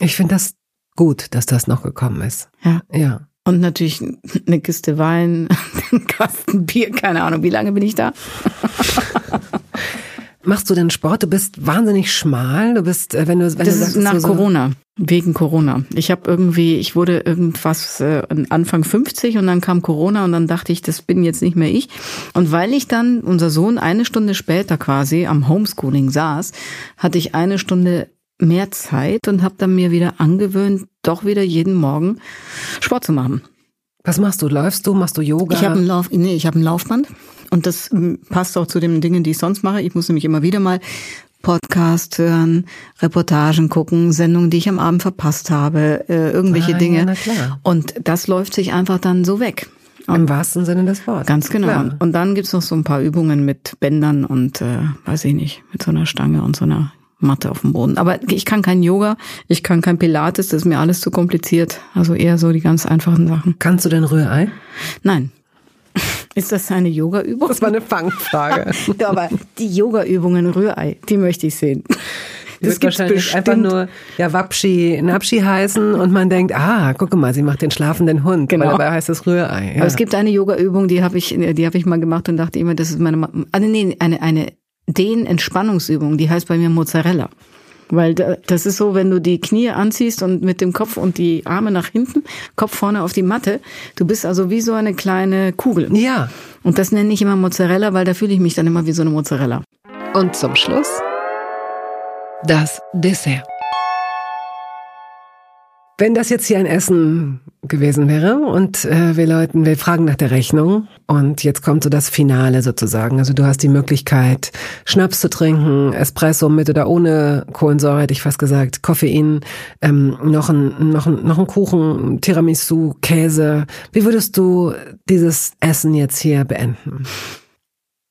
ich finde das gut, dass das noch gekommen ist. Ja. Ja. Und natürlich eine Kiste Wein, ein Kasten Bier. Keine Ahnung, wie lange bin ich da? Machst du denn Sport? Du bist wahnsinnig schmal. Du bist, äh, wenn du, wenn Das du ist sagst, nach so, so, Corona. Wegen Corona. Ich habe irgendwie, ich wurde irgendwas äh, Anfang 50 und dann kam Corona und dann dachte ich, das bin jetzt nicht mehr ich. Und weil ich dann, unser Sohn eine Stunde später quasi am Homeschooling saß, hatte ich eine Stunde mehr Zeit und habe dann mir wieder angewöhnt, doch wieder jeden Morgen Sport zu machen. Was machst du? Läufst du? Machst du Yoga? Ich habe ein Lauf, nee, ich habe ein Laufband und das ähm, passt auch zu den Dingen, die ich sonst mache. Ich muss nämlich immer wieder mal Podcast hören, Reportagen gucken, Sendungen, die ich am Abend verpasst habe, äh, irgendwelche Ah, Dinge. ja. Und das läuft sich einfach dann so weg. Im wahrsten Sinne des Wortes. Ganz genau. Klar. Und dann gibt's noch so ein paar Übungen mit Bändern und äh, weiß ich nicht, mit so einer Stange und so einer Matte auf dem Boden. Aber ich kann kein Yoga, ich kann kein Pilates, das ist mir alles zu kompliziert. Also eher so die ganz einfachen Sachen. Kannst du denn Rührei? Nein. Ist das eine Yoga-Übung? Das war eine Fangfrage. Ja, aber die Yoga-Übungen Rührei, die möchte ich sehen. Das wird wahrscheinlich einfach nur ja Wapschi, Napschi heißen und man denkt, ah, gucke mal, sie macht den schlafenden Hund. Genau. Weil dabei heißt es Rührei. Ja. Aber es gibt eine Yoga-Übung, die habe ich, die habe ich mal gemacht und dachte immer, das ist meine, also nee, eine, eine Dehn-Entspannungsübung, die heißt bei mir Mozzarella. Weil da- das ist so, wenn du die Knie anziehst und mit dem Kopf und die Arme nach hinten, Kopf vorne auf die Matte, du bist also wie so eine kleine Kugel. ja. Und das nenne ich immer Mozzarella, weil da fühle ich mich dann immer wie so eine Mozzarella. Und zum Schluss das Dessert. Wenn das jetzt hier ein Essen gewesen wäre und äh, wir Leuten, wir fragen nach der Rechnung und jetzt kommt so das Finale sozusagen. Also du hast die Möglichkeit, Schnaps zu trinken, Espresso mit oder ohne Kohlensäure, hätte ich fast gesagt, Koffein, ähm, noch ein, noch ein, noch ein Kuchen, Tiramisu, Käse. Wie würdest du dieses Essen jetzt hier beenden?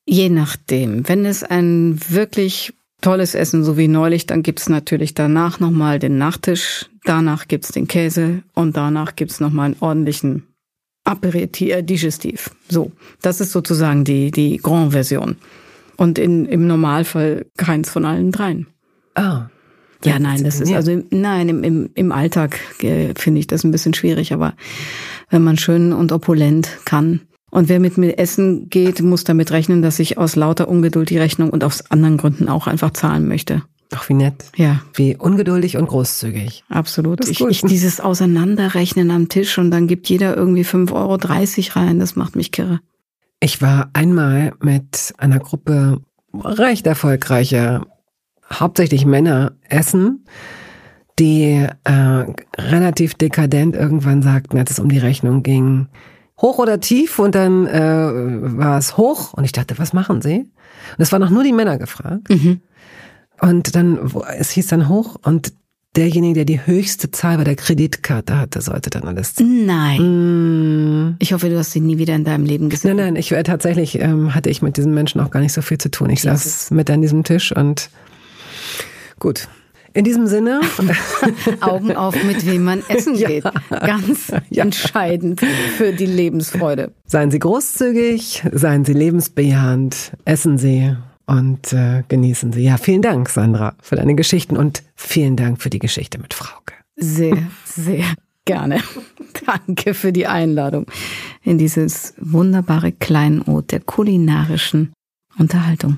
Je nachdem. Wenn es ein wirklich tolles Essen, so wie neulich, dann gibt's natürlich danach nochmal den Nachtisch, danach gibt's den Käse und danach gibt's nochmal einen ordentlichen Aperitif, äh, Digestiv. So, das ist sozusagen die, die Grand-Version. Und in, im Normalfall keins von allen dreien. Ah. Ja, nein, das ist also nein, im, im, im Alltag äh, finde ich das ein bisschen schwierig, aber wenn man schön und opulent kann. Und wer mit mir essen geht, muss damit rechnen, dass ich aus lauter Ungeduld die Rechnung und aus anderen Gründen auch einfach zahlen möchte. Ach, wie nett. Ja. Wie ungeduldig und großzügig. Absolut. Ich, ich, dieses Auseinanderrechnen am Tisch und dann gibt jeder irgendwie 5,30 Euro rein, das macht mich kirre. Ich war einmal mit einer Gruppe recht erfolgreicher, hauptsächlich Männer essen, die äh, relativ dekadent irgendwann sagten, als es um die Rechnung ging, hoch oder tief und dann äh, war es hoch und ich dachte, was machen Sie? Und es waren noch nur die Männer gefragt. Mhm. Und dann, es hieß dann hoch und derjenige, der die höchste Zahl bei der Kreditkarte hatte, sollte dann alles. Nein. Mm. Ich hoffe, du hast sie nie wieder in deinem Leben gesehen. Nein, nein, ich äh, tatsächlich ähm, hatte ich mit diesen Menschen auch gar nicht so viel zu tun. Ich Jesus. saß mit an diesem Tisch und gut. In diesem Sinne. Augen auf, mit wem man essen geht. Ja. Ganz ja. entscheidend für die Lebensfreude. Seien Sie großzügig, seien Sie lebensbejahend, essen Sie und äh, genießen Sie. Ja, vielen Dank, Sandra, für deine Geschichten und vielen Dank für die Geschichte mit Frauke. Sehr, sehr gerne. Danke für die Einladung in dieses wunderbare Kleinod der kulinarischen Unterhaltung.